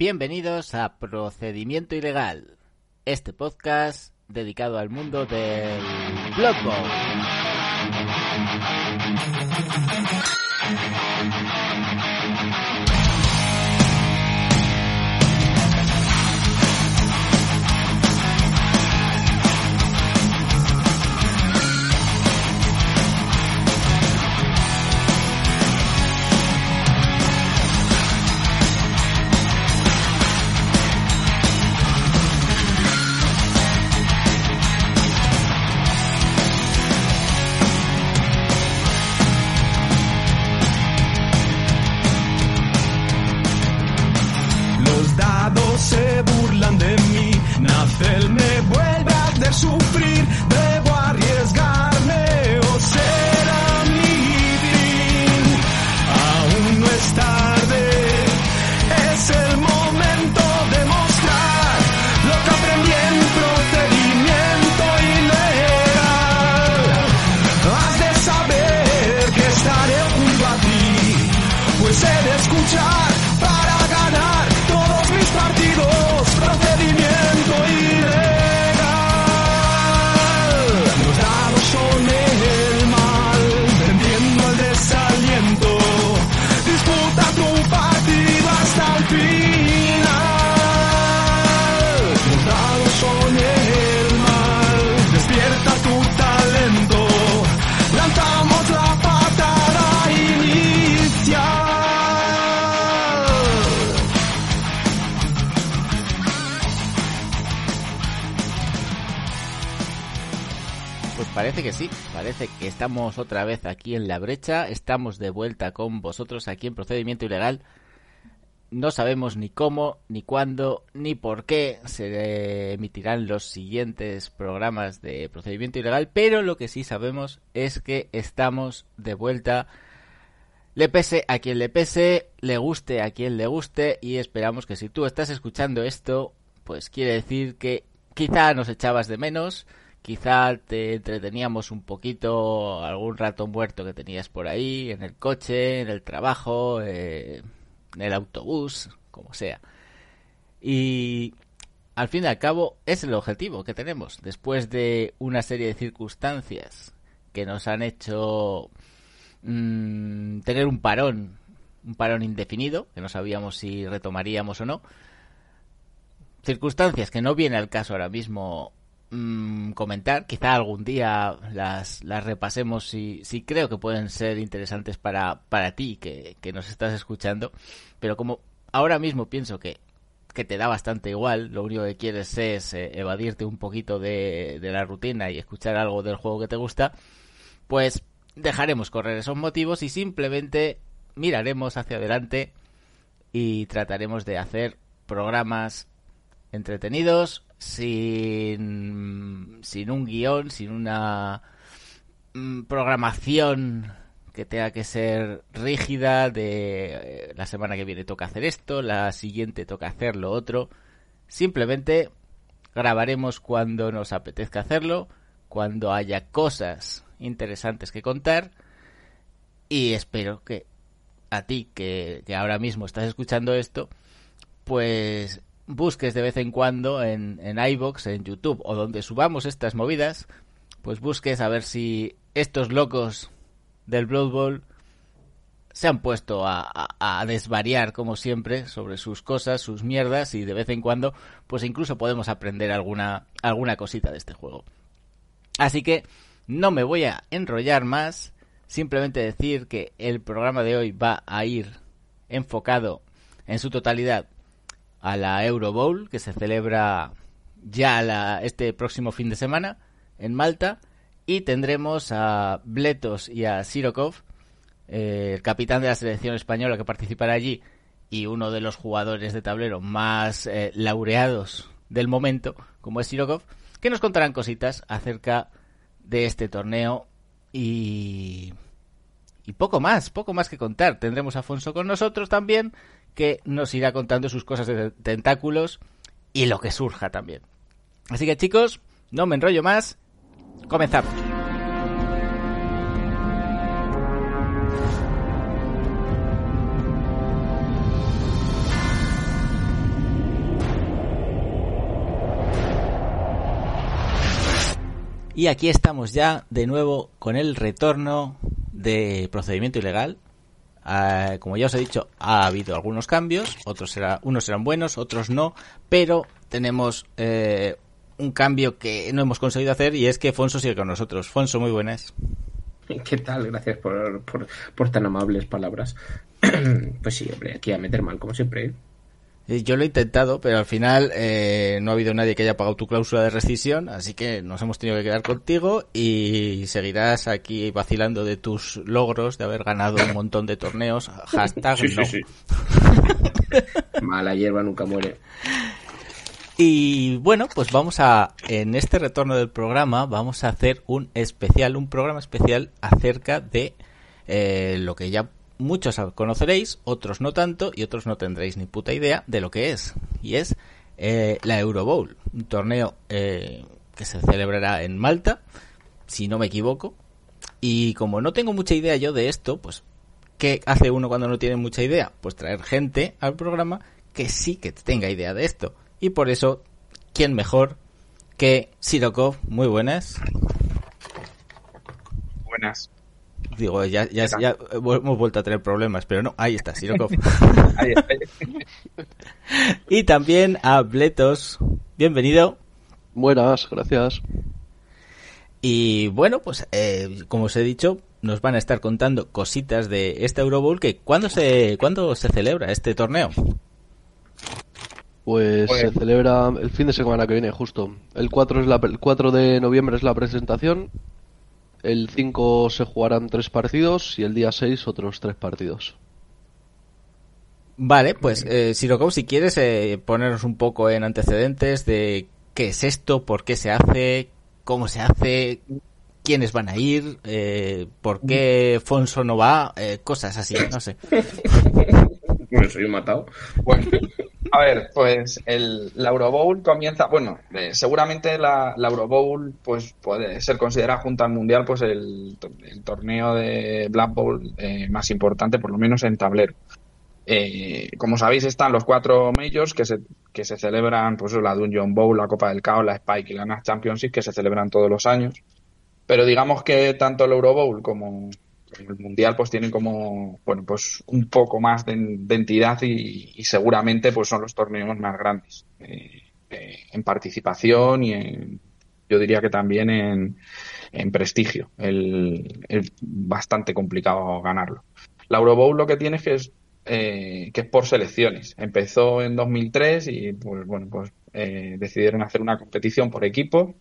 Bienvenidos a Procedimiento Ilegal, este podcast dedicado al mundo del Blood sufrir, sí, parece que estamos otra vez aquí en la brecha, estamos de vuelta con vosotros aquí en Procedimiento Ilegal. No sabemos ni cómo, ni cuándo, ni por qué se emitirán los siguientes programas de Procedimiento Ilegal, pero lo que sí sabemos es que estamos de vuelta. Le pese a quien le pese, le guste a quien le guste y esperamos que si tú estás escuchando esto, pues quiere decir que quizá nos echabas de menos, quizá te entreteníamos un poquito algún rato muerto que tenías por ahí, en el coche, en el trabajo, eh, en el autobús, como sea. Y al fin y al cabo es el objetivo que tenemos. Después de una serie de circunstancias que nos han hecho mm, tener un parón, un parón indefinido, que no sabíamos si retomaríamos o no. Circunstancias que no viene al caso ahora mismo mm, comentar. Quizá algún día las, las repasemos si, si creo que pueden ser interesantes para, para ti que, que nos estás escuchando. Pero como ahora mismo pienso que, que te da bastante igual, lo único que quieres es eh, evadirte un poquito de, de la rutina y escuchar algo del juego que te gusta, pues dejaremos correr esos motivos y simplemente miraremos hacia adelante y trataremos de hacer programas entretenidos, sin, sin un guion, sin una mm, programación que tenga que ser rígida de eh, la semana que viene toca hacer esto, la siguiente toca hacer lo otro. Simplemente grabaremos cuando nos apetezca hacerlo, cuando haya cosas interesantes que contar y espero que a ti que, que ahora mismo estás escuchando esto, pues busques de vez en cuando en, en iBox, en YouTube o donde subamos estas movidas, pues busques a ver si estos locos del Blood Bowl se han puesto a, a, a, desvariar como siempre sobre sus cosas, sus mierdas y de vez en cuando pues incluso podemos aprender alguna, alguna cosita de este juego. Así que no me voy a enrollar más, simplemente decir que el programa de hoy va a ir enfocado en su totalidad a la Euro Bowl que se celebra ya la, este próximo fin de semana en Malta y tendremos a Bletos y a Sirokov, eh, el capitán de la selección española que participará allí y uno de los jugadores de tablero más eh, laureados del momento, como es Sirokov, que nos contarán cositas acerca de este torneo y, y poco más, poco más que contar. Tendremos a Afonso con nosotros también, que nos irá contando sus cosas de tentáculos y lo que surja también. Así que chicos, no me enrollo más, comenzamos. Y aquí estamos ya de nuevo con el retorno de procedimiento ilegal. Ah, como ya os he dicho, ha habido algunos cambios, otros será, unos serán buenos, otros no, pero tenemos eh, un cambio que no hemos conseguido hacer y es que Fonso sigue con nosotros. Fonso, muy buenas. ¿Qué tal? Gracias por, por, por tan amables palabras. pues sí, hombre, aquí a meter mal, como siempre. ¿eh? Yo lo he intentado, pero al final eh, no ha habido nadie que haya pagado tu cláusula de rescisión, así que nos hemos tenido que quedar contigo y seguirás aquí vacilando de tus logros, de haber ganado un montón de torneos. Hashtag Sí, sí, no. sí. Mala hierba nunca muere. Y bueno, pues vamos a, en este retorno del programa, vamos a hacer un especial, un programa especial acerca de eh, lo que ya muchos conoceréis, otros no tanto y otros no tendréis ni puta idea de lo que es. Y es eh, la Euro Bowl, un torneo eh, que se celebrará en Malta, si no me equivoco. Y como no tengo mucha idea yo de esto, pues, ¿qué hace uno cuando no tiene mucha idea? Pues traer gente al programa que sí que tenga idea de esto. Y por eso, ¿quién mejor que Sirokov? Muy buenas. Buenas. Digo, ya, ya, ya hemos vuelto a tener problemas, pero no, ahí está, Sirokov. Ahí, y también a Bletos. Bienvenido. Buenas, gracias. Y bueno, pues eh, como os he dicho, nos van a estar contando cositas de este Euro Bowl que ¿cuándo se, ¿cuándo se celebra este torneo? Pues Pues- se celebra el fin de semana que viene, justo. El 4, es la, el 4 de noviembre es la presentación. El 5 se jugarán tres partidos y el día 6 otros tres partidos. Vale, pues eh, Sirokov, si quieres eh, ponernos un poco en antecedentes de qué es esto, por qué se hace, cómo se hace, quiénes van a ir, eh, por qué Fonso no va, eh, cosas así, no sé. Bueno, soy un matado. Bueno, a ver, pues el, la Euro Bowl comienza, bueno, eh, seguramente la, la Euro Bowl pues puede ser considerada junto al Mundial pues el, el torneo de Black Bowl eh, más importante, por lo menos en tablero. Eh, como sabéis, están los cuatro majors que se, que se celebran, pues la Dungeon Bowl, la Copa del Caos, la Spike y la NAS Championship, que se celebran todos los años. Pero digamos que tanto el Euro Bowl como el Mundial pues tienen como, bueno, pues un poco más de, entidad y, seguramente pues son los torneos más grandes eh, eh, en participación y en, yo diría que también en, en prestigio. El, es bastante complicado ganarlo. La Euro Bowl lo que tiene es que es eh, que es por selecciones. Empezó en 2003 y pues bueno, pues eh, decidieron hacer una competición por equipo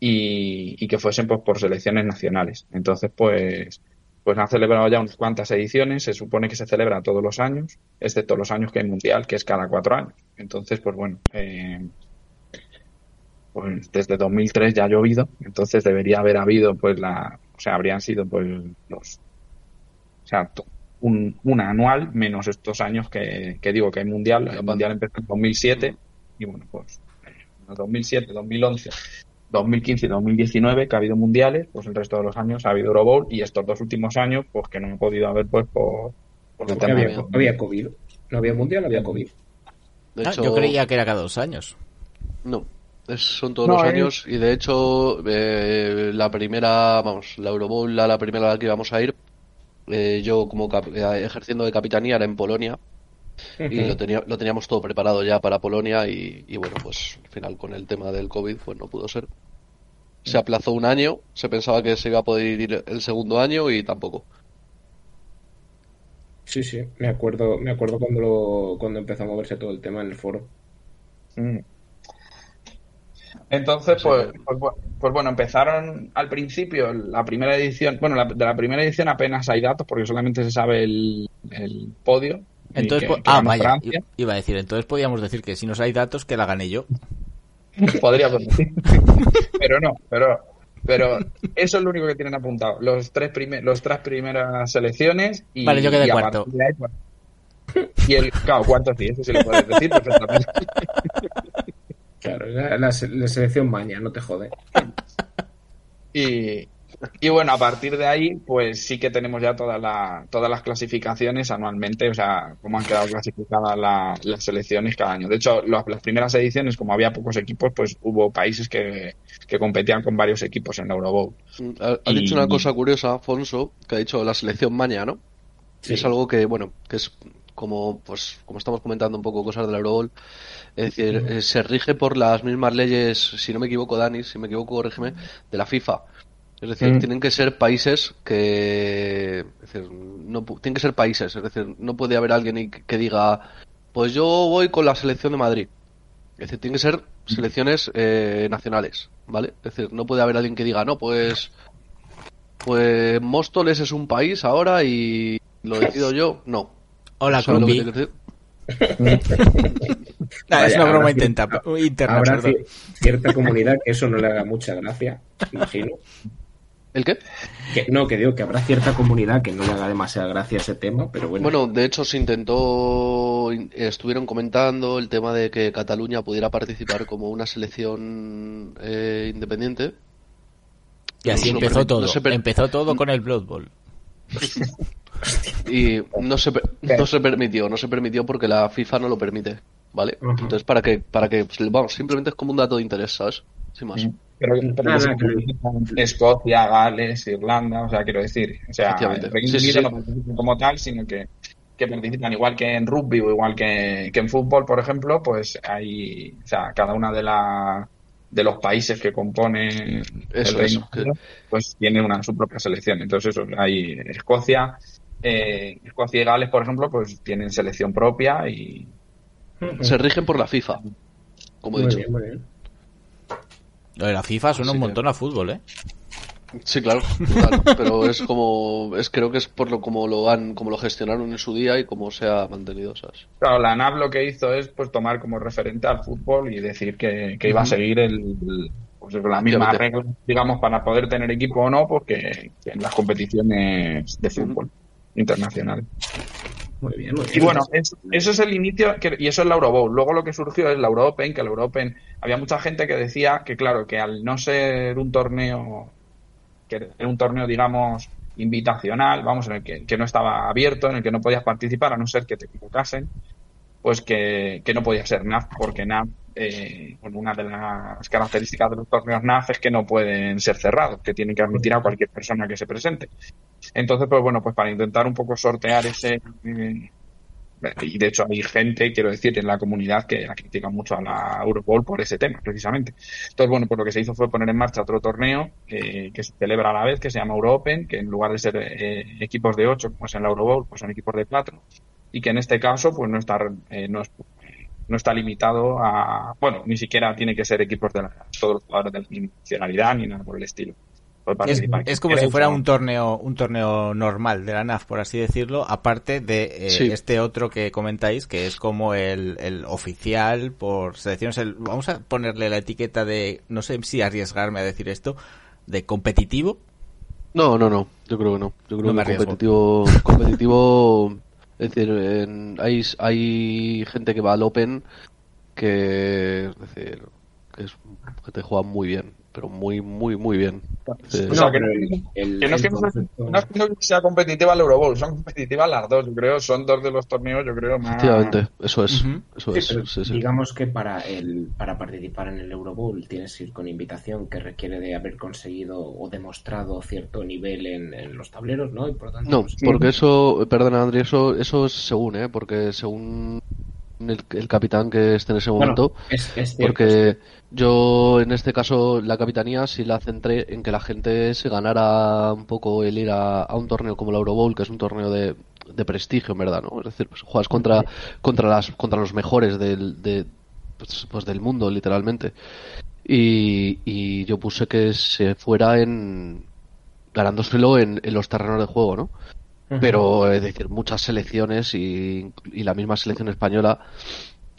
y, y que fuesen pues por selecciones nacionales. Entonces pues pues han celebrado ya unas cuantas ediciones, se supone que se celebra todos los años, excepto los años que hay mundial, que es cada cuatro años. Entonces, pues bueno, eh, pues desde 2003 ya ha llovido, entonces debería haber habido, pues la, o sea, habrían sido pues los, o sea, un, una anual menos estos años que, que digo que hay mundial, el mundial empezó en 2007 y bueno, pues en 2007, 2011 2015 y 2019 que ha habido mundiales, pues el resto de los años ha habido Euro Bowl y estos dos últimos años pues que no he podido haber pues por, por tema había, COVID. No había mundial, había COVID. De Ah, hecho, yo creía que era cada dos años. no, es- son todos No, los eh. años y de hecho eh, la primera, vamos, la Euro Bowl, la, la primera a la que íbamos a ir, eh, yo como cap- eh, ejerciendo de capitanía era en Polonia y lo, tenía, lo teníamos todo preparado ya para Polonia y, y bueno, pues al final con el tema del COVID pues no pudo ser. Se aplazó un año, se pensaba que se iba a poder ir el segundo año y tampoco. Sí, sí, me acuerdo, me acuerdo cuando lo, cuando empezó a moverse todo el tema en el foro. Mm. Entonces, pues, pues, pues bueno, empezaron al principio la primera edición, bueno, la- de la primera edición apenas hay datos porque solamente se sabe el, el podio Entonces, que- po- que ah, vaya, iba a decir, entonces podríamos decir que si nos hay datos que la gané yo. Podríamos decir. pero no, pero, pero eso es lo único que tienen apuntado. Los tres, primer, los tres primeras selecciones y, Vale, yo quedé y cuarto. pues, y el, claro, cuarto sí, eso sí lo puedes decir perfectamente. Claro, la, la selección maña, no te jode. Y, y bueno, a partir de ahí, pues sí que tenemos ya todas la- todas las clasificaciones anualmente, o sea, cómo han quedado clasificadas la- las selecciones cada año. De hecho, los- las primeras ediciones, como había pocos equipos, pues hubo países que, que competían con varios equipos en la Eurobowl. Ha, ha Y- dicho una cosa curiosa, Afonso, que ha dicho la selección maña, ¿no? Sí. Es algo que, bueno, que es como, pues, como estamos comentando un poco cosas del Euroball, es decir, eh, se rige por las mismas leyes, si no me equivoco, Dani, si me equivoco, corrígeme, de la FIFA. Es decir, Mm. tienen que ser países que, es decir, no, pu- tienen que ser países, es decir, no puede haber alguien que diga, pues yo voy con la selección de Madrid. Es decir, tienen que ser selecciones eh, nacionales, ¿vale? Es decir, no puede haber alguien que diga, no, pues, pues Móstoles es un país ahora y lo decido yo. No. Hola, ¿Sabes lo que Crumbi. te quiero decir? Nah, es Vaya, una broma intenta, cierta- interna, Habrá cierta comunidad que eso no le haga mucha gracia, imagino. ¿El qué? Que, no, que digo que habrá cierta comunidad que no le haga demasiada gracia ese tema, pero bueno. Bueno, de hecho se intentó, in- estuvieron comentando el tema de que Cataluña pudiera participar como una selección eh, independiente. Y así No empezó todo. no Empezó todo con el Blood Bowl. y no se, no se permitió, no se permitió porque la FIFA no lo permite, ¿vale? Entonces para que, para que, vamos, simplemente es como un dato de interés, ¿sabes? Sin más. Pero, pero Nada, que se que- participan Escocia, Gales, Irlanda, o sea, quiero decir, o sea, el Reino Sí, Unido sí. no participan como tal, sino que, que participan igual que en rugby o igual que, que en fútbol, por ejemplo, pues hay, o sea, cada una de la de los países que componen Eso, el Reino eso, que- Unido, pues tiene una su propia selección. Entonces, eso, hay Escocia, eh, Escocia y Gales, por ejemplo, pues tienen selección propia y. Se rigen por la FIFA, como he muy dicho. bien, muy bien. Lo de la FIFA suena Así un que- montón a fútbol, ¿eh? Sí, claro, total, pero es como, es creo que es por lo como lo han, como lo gestionaron en su día y cómo se ha mantenido, ¿sabes? Claro, la NAV lo que hizo es pues tomar como referente al fútbol y decir que, que iba a seguir el, el- pues, las mismas Efectivamente. reglas, digamos, para poder tener equipo o no, pues que, que en las competiciones de fútbol internacionales. Muy bien, muy bien. Y bueno, es- eso es el inicio que- y eso es la Eurobowl. Luego lo que surgió es la Euro Open, que la Euro Open había mucha gente que decía que claro, que al no ser un torneo que era un torneo, digamos, invitacional, vamos, en el que, que no estaba abierto, en el que no podías participar a no ser que te equivocasen, pues que, que no podía ser NAF, porque NAF, eh, bueno, una de las características de los torneos NAF es que no pueden ser cerrados, que tienen que admitir a cualquier persona que se presente. Entonces, pues bueno, pues para intentar un poco sortear ese... eh, y de hecho hay gente, quiero decir, en la comunidad que la critica mucho a la Europol por ese tema, precisamente. Entonces, bueno, pues lo que se hizo fue poner en marcha otro torneo eh, que se celebra a la vez, que se llama Euro Open, que en lugar de ser eh, equipos de 8, como es en la Eurobowl, pues son equipos de 4, y que en este caso, pues no está, eh, no, es- no está limitado a, bueno, ni siquiera tiene que ser equipos de la- todos los jugadores de la misma nacionalidad ni nada por el estilo. Es, como si fuera un torneo, un torneo normal de la NAF, por así decirlo, aparte de eh, Sí. este otro que comentáis, que es como el, el oficial por selecciones. El, vamos a ponerle la etiqueta de, no sé si arriesgarme a decir esto, de competitivo. No, no, no, yo creo que no. Yo creo No me que competitivo, competitivo, es decir, en- hay, hay gente que va al Open que, es decir, que, es, que te juega muy bien, pero muy, muy, muy bien. Sí. O sea, No, que, el- el- no es el que no, concepto- no es que no sea competitiva la Eurobowl, son competitivas las dos, yo creo, son dos de los torneos, yo creo, más... Efectivamente, eso es, Ujú. eso Sí, es, pero sí, sí. Digamos que para el para participar en el Eurobowl tienes que ir con invitación que requiere de haber conseguido o demostrado cierto nivel en, en los tableros, ¿no? Y por tanto, No, pues, porque eso, perdona Andri, eso, eso es según, ¿eh? Porque según el, el capitán que esté en ese bueno, momento, es, es cierto, porque yo en este caso la capitanía sí la centré en que la gente se ganara un poco el ir a, a un torneo como la Eurobowl, que es un torneo de, de prestigio, en verdad, ¿no? Es decir, pues juegas contra, contra las, contra los mejores del, de, pues, pues del mundo, literalmente. Y, y yo puse que se fuera en ganándoselo en, en los terrenos de juego, ¿no? pero es decir, muchas selecciones y, y la misma selección española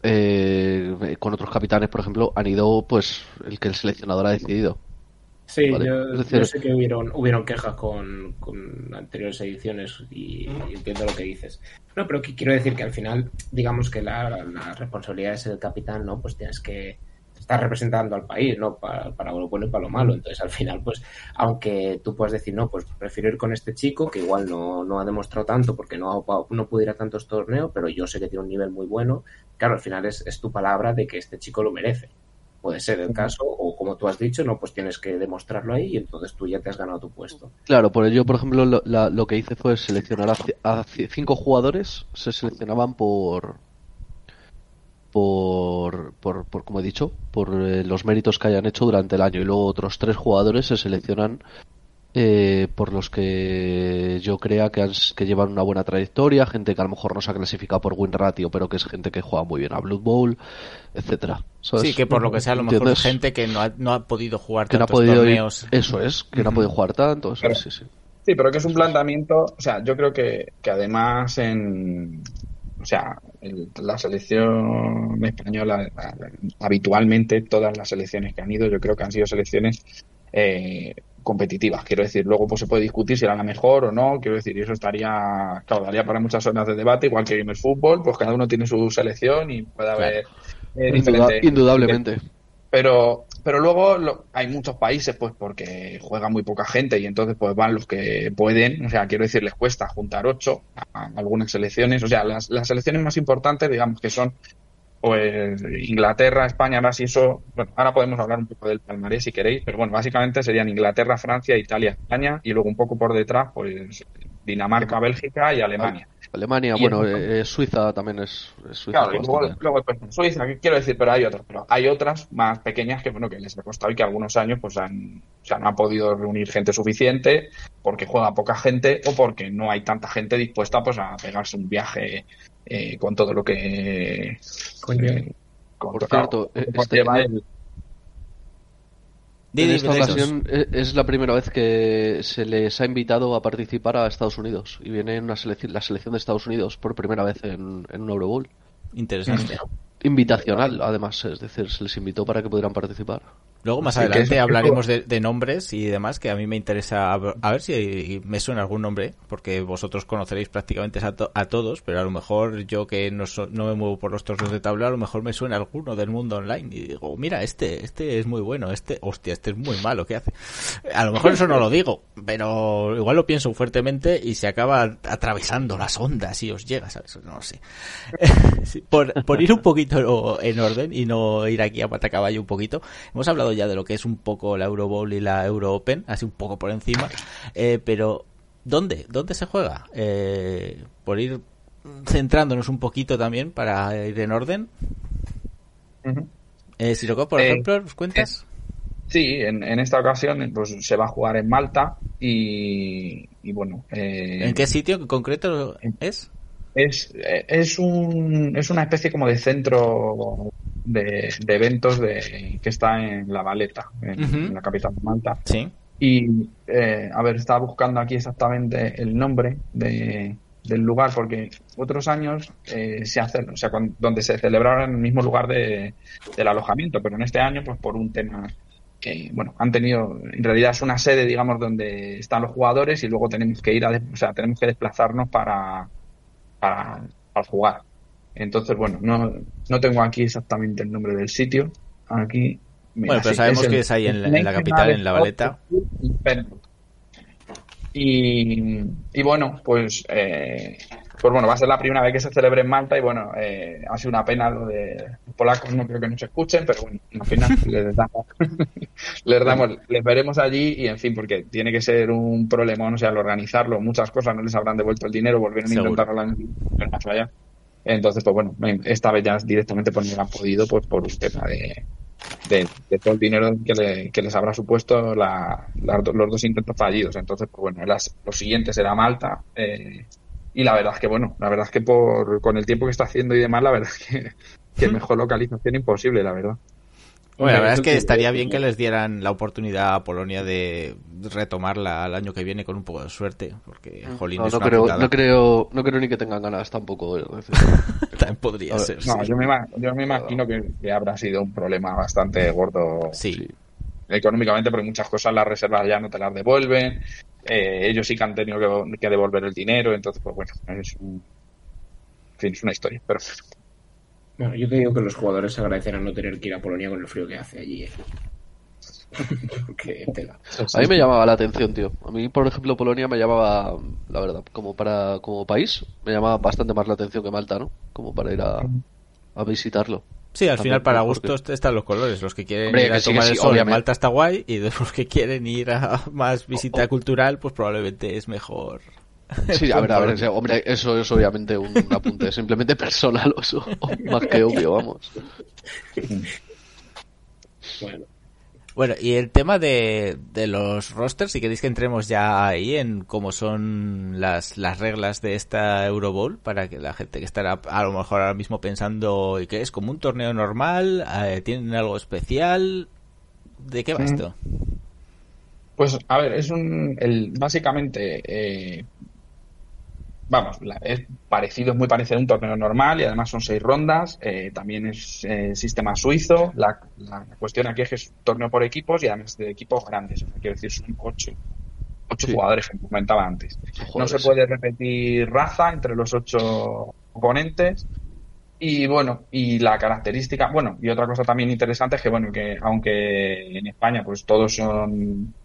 eh, con otros capitanes, por ejemplo, han ido pues el que el seleccionador ha decidido. Sí, Vale. yo, Es decir- yo sé que hubieron, hubieron quejas con, con anteriores ediciones y, y entiendo lo que dices. No, pero que quiero decir que al final, digamos que la, la responsabilidad es el capitán, ¿no? Pues tienes que estar representando al país, ¿no? Para, para lo bueno y para lo malo. Entonces, al final, pues, aunque tú puedas decir, no, pues prefiero ir con este chico, que igual no, no ha demostrado tanto porque no, no pudo ir a tantos torneos, pero yo sé que tiene un nivel muy bueno. Claro, al final es, es tu palabra de que este chico lo merece. Puede ser el caso, o como tú has dicho, no, pues tienes que demostrarlo ahí y entonces tú ya te has ganado tu puesto. Claro, por ello, por ejemplo, lo, la- lo que hice fue seleccionar a, ci- a ci- cinco jugadores, se seleccionaban por, por, por, por como he dicho, por eh, los méritos que hayan hecho durante el año y luego otros tres jugadores se seleccionan eh, por los que yo crea que, han- que llevan una buena trayectoria, gente que a lo mejor no se ha clasificado por win ratio, pero que es gente que juega muy bien a Blood Bowl, etcétera. ¿sabes? Sí, que por lo que sea, a lo mejor ¿Entiendes? gente que no ha, no ha podido jugar que no ha tantos podido ir- torneos. eso es, que no ha podido jugar tanto, eso Pero- es, sí, sí. Sí, pero que es un planteamiento, o sea, yo creo que, que además en, o sea, el- la selección española, habitualmente todas las selecciones que han ido, yo creo que han sido selecciones eh, competitivas, quiero decir, luego pues se puede discutir si era la mejor o no, quiero decir, y eso estaría, claro, daría para muchas horas de debate, igual que en el fútbol, pues cada uno tiene su selección y puede haber eh, diferentes- indudablemente. pero pero luego lo- hay muchos países pues porque juega muy poca gente y entonces pues van los que pueden o sea quiero decir les cuesta juntar ocho a, algunas selecciones. O sea las, selecciones más importantes digamos que son pues Inglaterra España ahora sí eso bueno ahora podemos hablar un poco del palmarés si queréis pero bueno básicamente serían Inglaterra Francia Italia España y luego un poco por detrás pues Dinamarca Bélgica y Alemania Alemania, Y bueno, eh, eh, Suiza también es, es Suiza Claro, y luego, luego pues, Suiza, ¿qué quiero decir, pero hay otras, pero hay otras más pequeñas que bueno que les ha costado y que algunos años pues han, o sea, no han podido reunir gente suficiente porque juega poca gente o porque no hay tanta gente dispuesta pues a pegarse un viaje eh, con todo lo que eh, con Por cierto, eh, este- el- En esta ocasión e- es la primera vez que se les ha invitado a participar a Estados Unidos y viene una selección, la selección de Estados Unidos por primera vez en, en un Euro Bowl. Interesante. Invitacional, además, es decir, se les invitó para que pudieran participar. Luego más adelante hablaremos de, de nombres y demás, que a mí me interesa a ver si me suena algún nombre, porque vosotros conoceréis prácticamente a, to- a todos, pero a lo mejor yo que no, so- no me muevo por los torneos de tablero, a lo mejor me suena alguno del mundo online y digo, mira, este, este es muy bueno, este, hostia, este es muy malo, ¿qué hace? A lo mejor eso no lo digo, pero igual lo pienso fuertemente y se acaba atravesando las ondas y os llega, ¿sabes? No lo sé. Por, por ir un poquito en orden y no ir aquí a patacaballo un poquito, hemos hablado ya de lo que es un poco la Euro Bowl y la Euro Open, así un poco por encima, eh, pero ¿dónde? ¿Dónde se juega? Eh, por ir centrándonos un poquito también para ir en orden. Ujú. Eh, Sirocco, por Eh, ejemplo, ¿nos cuentas? Sí, en, en esta ocasión pues se va a jugar en Malta y, y bueno. ¿En qué sitio en concreto es? Es, es, un, es una especie como de centro de, de eventos de, que está en La Valeta, en, la capital de Malta. Sí. Y, eh, a ver, estaba buscando aquí exactamente el nombre de, del lugar, porque otros años eh, se hace, o sea, donde se celebraba en el mismo lugar de, del alojamiento, pero en este año, pues por un tema que, bueno, han tenido, en realidad es una sede, digamos, donde están los jugadores y luego tenemos que ir a, o sea, tenemos que desplazarnos para, para, para jugar. Entonces, bueno, no, no tengo aquí exactamente el nombre del sitio. Aquí. mira, Bueno, pero sabemos que es ahí en la- en la capital, en La Valeta. Y, y bueno, pues, eh, pues bueno, va a ser la primera vez que se celebre en Malta y bueno, eh, ha sido una pena lo de los polacos, no creo que nos escuchen, pero bueno, al final les damos, les damos, les veremos allí y en fin, porque tiene que ser un problemón, o sea, al organizarlo, muchas cosas no les habrán devuelto el dinero, volvieron a intentarlo el Entonces, pues bueno, esta vez ya directamente pues no han podido pues por un tema de, de, de todo el dinero que, le- que les habrá supuesto la- los dos intentos fallidos. Entonces, pues bueno, las, los siguientes era Malta. eh, y la verdad es que, bueno, la verdad es que por con el tiempo que está haciendo y demás, la verdad es que, que mejor localización imposible, la verdad. Bueno, la verdad es que estaría sí, bien que les dieran la oportunidad a Polonia de retomarla al año que viene con un poco de suerte, porque jolín No, es no una creo, no creo, no creo ni que tengan ganas tampoco. eh, decir, También podría ser. No, sí. yo me, ima- yo me imagino que, que habrá sido un problema bastante gordo Sí. económicamente, porque muchas cosas las reservas ya no te las devuelven. eh, ellos sí que han tenido que, que devolver el dinero, entonces, pues bueno, es un. En fin, es una historia, pero. Bueno, yo te digo que los jugadores agradecerán no tener que ir a Polonia con el frío que hace allí. ¿eh? Porque tela. A mí me llamaba la atención, tío. A mí, por ejemplo, Polonia me llamaba, la verdad, como para como país, me llamaba bastante más la atención que Malta, ¿no? Como para ir a, a visitarlo. Sí, al También, final para porque- gustos están los colores. Los que quieren Hombre, ir a sí, tomar sí, el sol obviamente. Malta está guay y los que quieren ir a más visita cultural, pues probablemente es mejor. Sí, a ver, a ver, hombre, eso es obviamente un apunte simplemente personal, o eso, más que obvio, vamos. Bueno, Bueno, y el tema de, de los rosters, si queréis que entremos ya ahí en cómo son las, las reglas de esta Euro Bowl, para que la gente que estará a lo mejor ahora mismo pensando, ¿y qué es? ¿Como un torneo normal? Eh, ¿Tienen algo especial? ¿De qué va Mm. esto? Pues, a ver, es un. El, básicamente. eh, vamos, la- es parecido, es muy parecido a un torneo normal y además son seis rondas. eh, también es eh, sistema suizo. La, la cuestión aquí es que es un torneo por equipos y además de equipos grandes. O sea, quiero decir, son ocho. Ocho Sí. jugadores, como comentaba antes. No se puede repetir raza entre los ocho oponentes. Y bueno, y la característica, bueno, y otra cosa también interesante es que, bueno, que aunque en España pues todos son,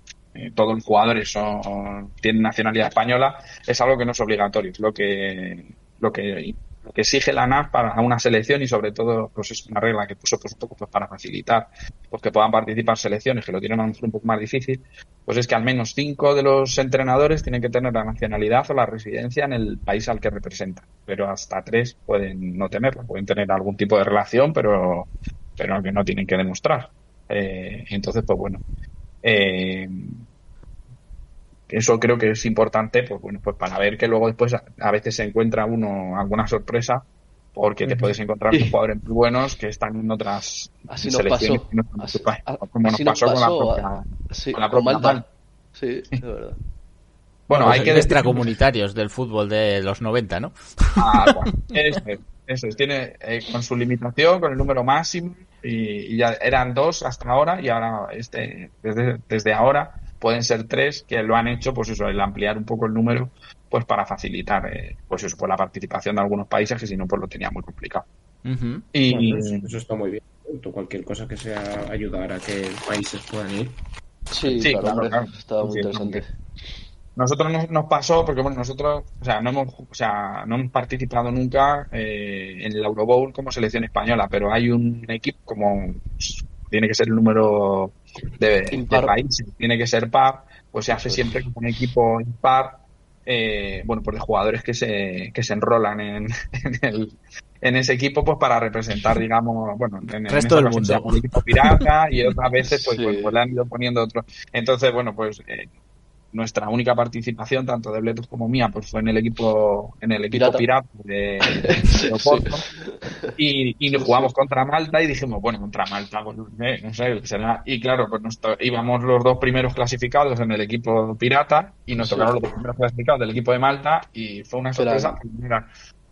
eh, todos los jugadores son, tienen nacionalidad española, es algo que no es obligatorio, lo que, lo que, lo que exige la NAF para una selección y sobre todo, pues es una regla que puso pues un pues para facilitar, pues que puedan participar selecciones que lo tienen un poco más difícil, pues es que al menos cinco de los entrenadores tienen que tener la nacionalidad o la residencia en el país al que representan. Pero hasta tres pueden no tenerla, pueden tener algún tipo de relación, pero, pero que no tienen que demostrar. Eh, entonces, pues bueno. eh, eso creo que es importante, pues bueno, pues para ver que luego después a, a veces se encuentra uno alguna sorpresa, porque te puedes encontrar Sí. con jugadores muy buenos que están en otras Así nos selecciones pasó. que no están en Así, tu país, a- como nos nos pasó con la pasó propia, a- sí, con la con propia Malta. Malta. Sí, de verdad. Bueno, hay que decir- extracomunitarios del fútbol de los 90, ¿no? Ah, bueno, eso, es, eso es. Tiene eh, con su limitación, con el número máximo, y, y ya eran dos hasta ahora, y ahora, este, desde, desde ahora, pueden ser tres, que lo han hecho, pues eso, el ampliar un poco el número, pues para facilitar, eh, pues eso, pues la participación de algunos países que si no, pues lo tenía muy complicado. Y, bueno, eso, eso está muy bien. Cualquier cosa que sea ayudar a que países puedan ir. Sí, Sí, claro, claro, hombre, claro. estaba muy Sí, interesante. Nosotros nos, nos pasó, porque bueno, nosotros, o sea, no hemos, o sea, no hemos participado nunca eh, en el Euro Bowl como selección española, pero hay un equipo como tiene que ser el número de, de países, tiene que ser par, pues se hace Eso es. siempre con un equipo impar, eh, bueno, pues de jugadores que se, que se enrolan en, en el, en ese equipo, pues para representar, digamos, bueno, en, en Resto del mundo. el equipo pirata y otras veces pues, Sí. pues, pues le han ido poniendo otro. Entonces, bueno, pues eh, nuestra única participación, tanto de Bletus como mía, pues fue en el equipo, en el equipo Pirata. pirata de, de Oporto. Y, y nos jugamos contra Malta y dijimos, bueno, contra Malta, pues, no sé, no sé, será. Y claro, pues nos to- íbamos los dos primeros clasificados en el equipo pirata y nos Sí. tocaron los dos primeros clasificados del equipo de Malta y fue una sorpresa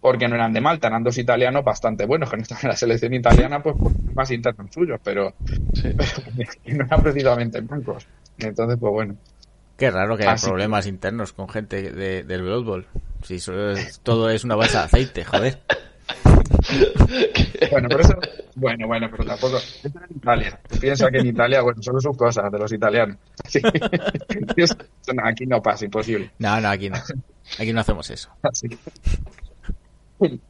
porque no eran de Malta, eran dos italianos bastante buenos, que no estaban en la selección italiana, pues por más internos suyos, pero, Sí. pero no eran precisamente blancos. Entonces, pues bueno. Qué raro que haya Así que- problemas internos con gente de- del Blood Bowl. Si solo es- todo es una balsa de aceite, joder. Bueno, pero eso, bueno, bueno, pero tampoco. Eso era en Italia. Tú piensas que en Italia, bueno, solo son cosas de los italianos. Sí. Eso no, aquí no pasa, imposible. No, no, aquí no. Aquí no hacemos eso. Así que,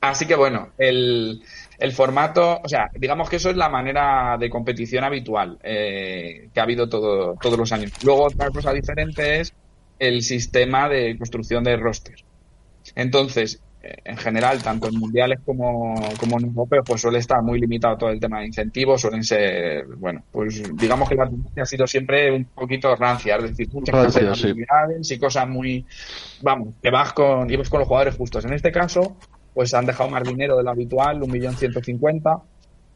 así que bueno, el, el formato, o sea, digamos que eso es la manera de competición habitual eh, que ha habido todo, todos los años. Luego otra cosa diferente es el sistema de construcción de roster. Entonces, eh, en general, tanto en mundiales como, como en europeos, pues suele estar muy limitado todo el tema de incentivos, suelen ser, bueno, pues digamos que la tendencia ha sido siempre un poquito rancia, es decir, muchas sí. y cosas muy, vamos, que vas con, ibas con los jugadores justos. En este caso, pues han dejado más dinero de lo habitual, un millón ciento cincuenta,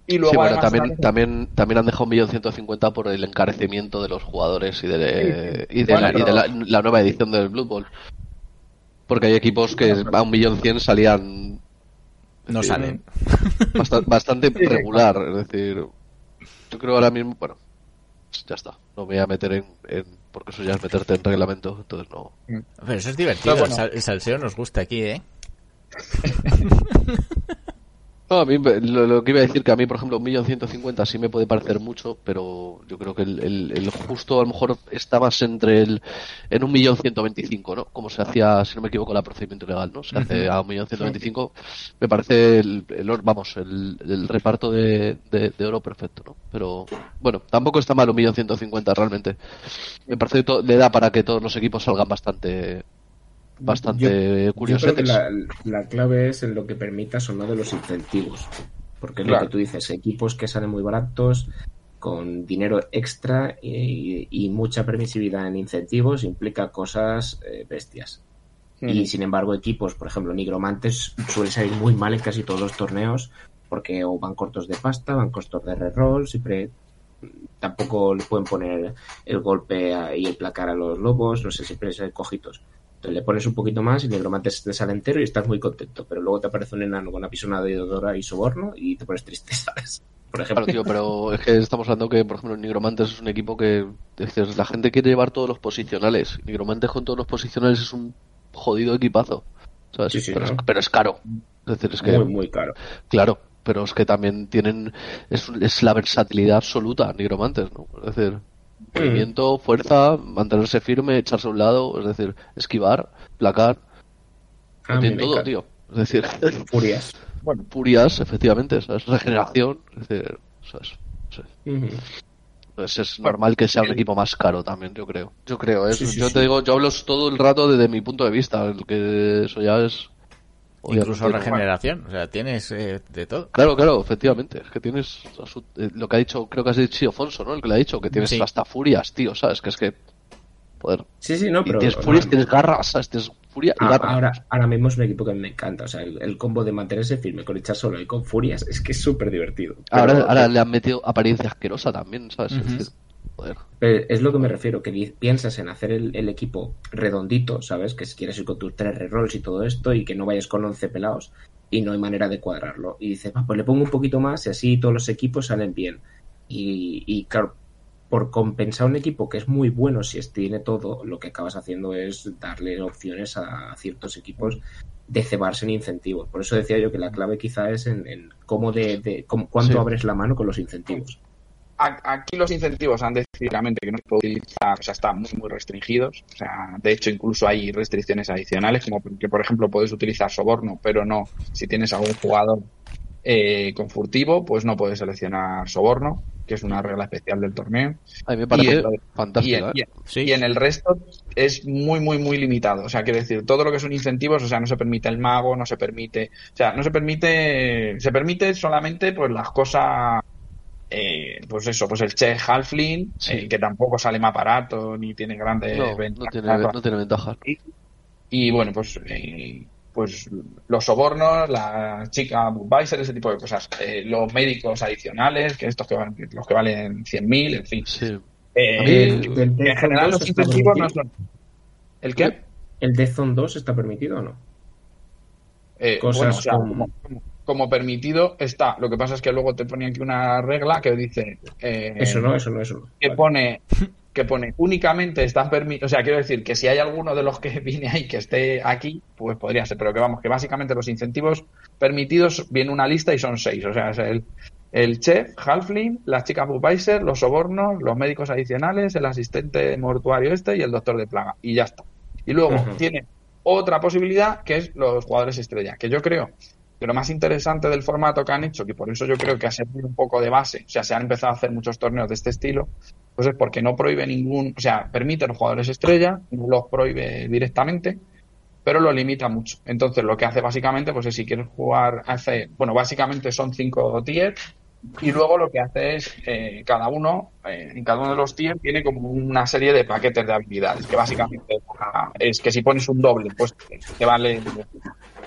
Y luego sí, bueno, además, también, también, también han dejado un millón ciento cincuenta por el encarecimiento de los jugadores y de, y de, Bueno, la, y de pero- la, la nueva edición del Blood Bowl. Porque hay equipos que a un millón cien salían No salen. basta- bastante regular. Es decir, yo creo ahora mismo, bueno, ya está. No me voy a meter en, en- porque eso ya es meterte en reglamento, entonces no. Pero eso es divertido. Pero bueno. el, sal- el salseo nos gusta aquí, ¿eh? No, a mí me- lo, lo que iba a decir que a mí, por ejemplo, un millón ciento cincuenta sí me puede parecer mucho, pero yo creo que el, el- el justo a lo mejor está más entre el en un millón ciento veinticinco, ¿no? Como se hacía, si no me equivoco, la procedimiento legal, ¿no? Se hace a un millón ciento veinticinco. Me parece el, el vamos, el, el reparto de, de- de oro perfecto, ¿no? Pero bueno, tampoco está mal un millón ciento cincuenta realmente. Me parece que to- le da para que todos los equipos salgan bastante bastante Yo curiosos. creo que la, la clave es en lo que permitas o no de los incentivos. Porque es Claro. lo que tú dices, equipos que salen muy baratos, con dinero extra y, y mucha permisividad en incentivos implica cosas eh, bestias. Y sin embargo, equipos, por ejemplo, Nigromantes suele salir muy mal en casi todos los torneos porque o van cortos de pasta, van cortos de reroll, siempre tampoco le pueden poner el golpe a- y el placar a los lobos, no sé, siempre es cojitos. Entonces le pones un poquito más y Nigromantes te sale entero y estás muy contento, pero luego te aparece un enano con apisonado de dora y soborno y te pones triste, ¿sabes? Por ejemplo. Claro, tío, pero es que estamos hablando que, por ejemplo, Nigromantes es un equipo que dices, la gente quiere llevar todos los posicionales. Nigromantes con todos los posicionales es un jodido equipazo. ¿sabes? Sí, sí, pero, ¿no? es, pero es caro. Es decir, es que, Muy, muy caro. claro, pero es que también tienen, es, es la versatilidad absoluta, Nigromantes, ¿no? Es decir, movimiento, fuerza, mantenerse firme, echarse a un lado, es decir, esquivar, placar, Ah, me todo, tío. Es decir, Furias. bueno, furias, efectivamente, ¿sabes? Regeneración, es decir, ¿sabes? Sí. Ujú. Pues es normal que sea un equipo más caro también, yo creo. Yo creo, ¿eh? Sí, sí, yo te digo, yo hablo todo el rato desde mi punto de vista, el que eso ya es... Incluso obviamente, ¿no? regeneración. O sea, tienes eh, de todo. Claro, claro, efectivamente. Es que tienes eh, lo que ha dicho, creo que has dicho Afonso, ¿no? El que le ha dicho, que tienes Sí. hasta furias, tío, ¿sabes? Que es que... Joder. Sí, sí, no, Y pero... tienes no, furias, no. tienes garras, ¿sabes? Tienes furia y Ah, garras. ahora, ahora mismo es un equipo que me encanta. O sea, el, el combo de mantenerse firme con echar solo y con furias es que es súper divertido. Ahora, Pero- ahora le han metido apariencia asquerosa también, ¿sabes? Es decir, joder. es lo que me refiero, que piensas en hacer el, el equipo redondito, ¿sabes? Que si quieres ir con tus tres rerolls y todo esto y que no vayas con 11 pelados y no hay manera de cuadrarlo. Y dices, "Va, pues le pongo un poquito más y así todos los equipos salen bien. Y, y claro, por compensar un equipo que es muy bueno si es- tiene todo, lo que acabas haciendo es darle opciones a ciertos equipos de cebarse en incentivos. Por eso decía yo que la clave quizá es en, en cómo de, de cómo, cuánto Sí. abres la mano con los incentivos. Aquí los incentivos han decidido claramente que no se puede utilizar, o sea, están muy, muy restringidos. O sea, de hecho, incluso hay restricciones adicionales, como que, por ejemplo, puedes utilizar soborno, pero no. Si tienes algún jugador eh, con furtivo, pues no puedes seleccionar soborno, que es una regla especial del torneo. A mí me parece Y fantástico, en, ¿eh? y en- Sí. y en el resto es muy, muy, muy limitado. O sea, quiero decir, todo lo que son incentivos, o sea, no se permite el mago, no se permite, o sea, no se permite, se permite solamente pues las cosas, eh, pues eso, pues el Che Halfling, Sí. eh, que tampoco sale más barato ni tiene grandes No, no ventajas. tiene, no tiene ventajas. Y bueno, pues, eh, pues los sobornos, la chica advisor, ese tipo de cosas, Eh, los médicos adicionales, que estos que van, los que valen 100.000, en fin. Sí. Eh, El, en general los 2 está incentivos no son. ¿El qué? ¿El Death Zone 2 está permitido o no? Eh, Cosas bueno, o sea, como- como, como- permitido está. Lo que pasa es que luego te ponían aquí una regla que dice eh, Eso no, eso no, eso no. que Vale. pone que pone únicamente están permitidos. O sea, quiero decir que si hay alguno de los que viene ahí que esté aquí, pues podría ser. Pero que vamos, que básicamente los incentivos permitidos viene una lista y son seis. O sea, es el, el chef, Halfling, la chica Budweiser, los sobornos, los médicos adicionales, el asistente mortuario este y el doctor de plaga. Y ya está. Y luego tiene otra posibilidad que es los jugadores estrella, que yo creo que lo más interesante del formato que han hecho, que por eso yo creo que ha servido un poco de base, o sea, se han empezado a hacer muchos torneos de este estilo, pues es porque no prohíbe ningún, o sea, permite a los jugadores estrella, no los prohíbe directamente, pero lo limita mucho. Entonces, lo que hace básicamente, pues es si quieres jugar, hace, bueno, básicamente son cinco tiers, y luego lo que hace es, eh, cada uno, eh, en cada uno de los tiers tiene como una serie de paquetes de habilidades, que básicamente es que si pones un doble, pues te vale,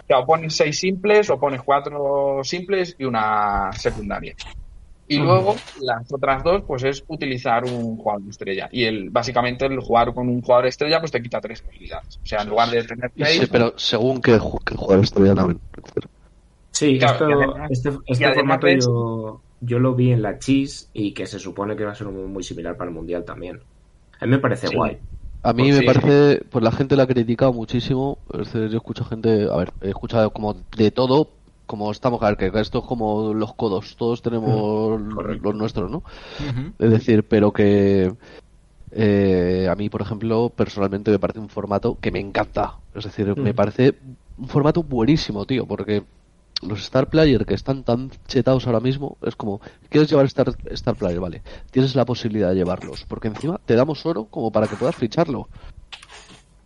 o sea, o pones seis simples, o pones cuatro simples y una secundaria. Y luego las otras dos, pues es utilizar un jugador estrella. Y el, básicamente el jugar con un jugador estrella, pues te quita tres habilidades. O sea, en lugar de tener seis, sí, pero según qué, ju- qué jugador estrella también. Sí, Claro, esto- y además- este, este además formato yo, yo lo vi en la Cheese y que se supone que va a ser muy, muy similar para el Mundial también. A mí me parece Sí. guay. A mí Pues me sí. parece, pues la gente la ha criticado muchísimo. Es decir, yo escucho gente, a ver, he escuchado como de todo, como estamos, a ver, que esto es como los codos, todos tenemos correcto. los nuestros, ¿no? Es decir, pero que eh, a mí, por ejemplo, personalmente me parece un formato que me encanta. Es decir, me Mm. parece un formato buenísimo, tío, porque los Star Player que están tan chetados ahora mismo, es como, ¿quieres llevar Star, Star Player? Vale, tienes la posibilidad de llevarlos, porque encima te damos oro como para que puedas ficharlo.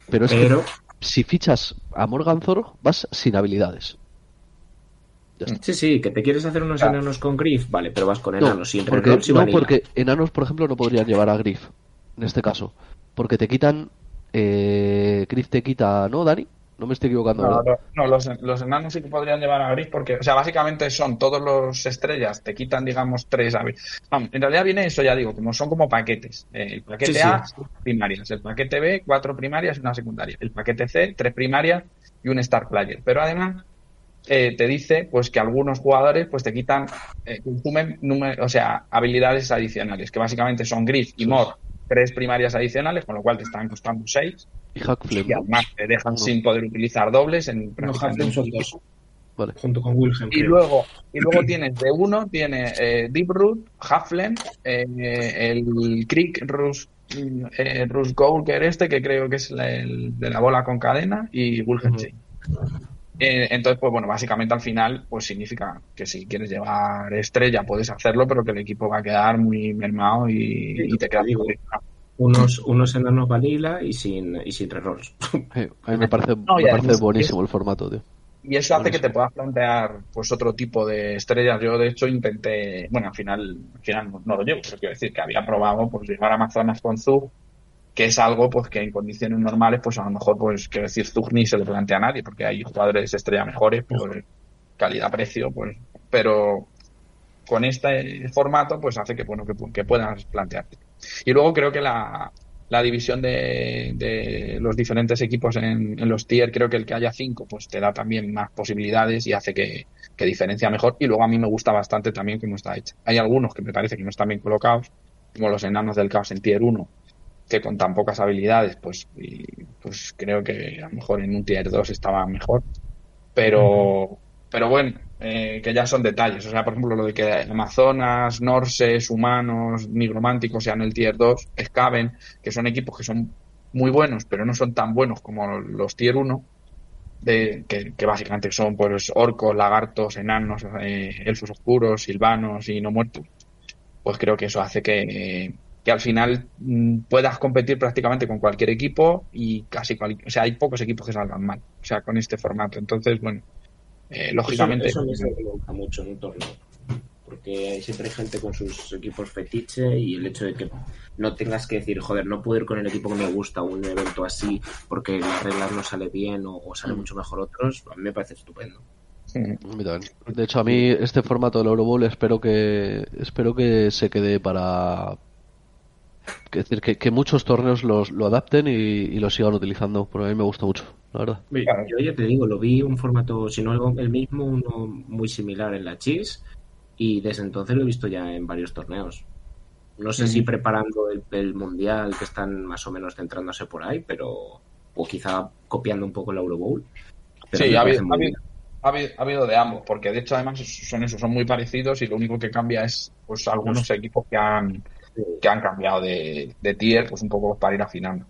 Pero es Pero que si fichas a Morgan Thor, vas sin habilidades. Sí, sí, que te quieres hacer unos Claro. enanos con Griff, vale, pero vas con No, enanos sin porque, no, vanilla. porque enanos, por ejemplo, no podrían llevar a Griff, en este caso. Porque te quitan... Eh, Griff te quita, ¿no, Dani? No me estoy equivocando, No, ¿verdad? no, no, los, los enanos sí que podrían llevar a Gris porque, o sea, básicamente son todos los estrellas, te quitan, digamos, tres. Vamos, en realidad viene eso, ya digo, como son como paquetes. Eh, el paquete Sí. A, primarias. El paquete B, cuatro primarias y una secundaria. El paquete C, tres primarias y un Star Player. Pero además, eh, te dice pues que algunos jugadores pues te quitan, eh, consumen, número- o sea, habilidades adicionales, que básicamente son Griff y Sí. Mor, tres primarias adicionales, con lo cual te están costando seis Y además te dejan sin poder utilizar dobles en No, son un dos, Vale. junto con Wilhelm. y creo. luego, y luego tienes de uno, tiene eh, Deep Root, Haflen, eh, el Creek Rus, eh, Rus Goulker este, que creo que es la- el de la bola con cadena, y Wolfenstein. Eh, entonces, pues bueno, básicamente al final, pues significa que si quieres llevar estrella puedes hacerlo, pero que el equipo va a quedar muy mermado y, y te queda digo. Unos, unos enanos vanilla y sin, y sin rerolls. Eh, a mí me parece, No, me parece buenísimo el formato, tío. Y eso hace que te puedas plantear pues otro tipo de estrellas. Yo de hecho intenté, bueno, al final, al final no, no lo llevo, pero quiero decir que había probado pues llevar Amazonas con Zug, que es algo pues que en condiciones normales pues a lo mejor pues quiero decir Zug ni se le plantea a nadie, porque hay jugadores estrella mejores por calidad-precio, pues, pero con este formato pues hace que bueno que, que puedas plantearte. Y luego creo que la, la división de, de los diferentes equipos en, en los tier, creo que el que haya cinco, pues te da también más posibilidades y hace que, que diferencia mejor. Y luego a mí me gusta bastante también cómo está hecha. Hay algunos que me parece que no están bien colocados, como los enanos del caos en tier 1, que con tan pocas habilidades, pues, y, pues creo que a lo mejor en un tier 2 estaba mejor. Pero, pero bueno, eh, que ya son detalles. O sea, por ejemplo, lo de que Amazonas, Norses, Humanos, Nigrománticos sean el tier 2, Skaven, que son equipos que son muy buenos, pero no son tan buenos como los tier 1, de, que, que básicamente son pues orcos, lagartos, enanos, eh, elfos oscuros, silvanos y no muertos. Pues creo que eso hace que, que al final mm, puedas competir prácticamente con cualquier equipo y casi cual, o sea, hay pocos equipos que salgan mal, o sea, con este formato. Entonces, bueno, eh, lógicamente. Eso, eso es lo que me gusta mucho en un torneo. Porque siempre hay gente con sus equipos fetiche y el hecho de que no tengas que decir, joder, no puedo ir con el equipo que me gusta a un evento así porque las reglas no sale bien o, o sale mucho mejor otros, a mí me parece estupendo. mm. De hecho, a mí este formato del Eurobowl espero que espero que se quede para que decir que, que muchos torneos los, lo adapten y, y lo sigan utilizando, porque a mí me gusta mucho, la verdad. Yo ya te digo, lo vi un formato, si no el- el mismo, uno muy similar en la Cheese y desde entonces lo he visto ya en varios torneos. No sé si preparando el, el mundial que están más o menos centrándose por ahí, pero o quizá copiando un poco el Euro Bowl. Pero Sí, ha habido, ha, habido, ha habido- ha habido de ambos, porque de hecho además son eso, son muy parecidos y lo único que cambia es pues algunos equipos que han que han cambiado de, de tier pues un poco para ir afinando.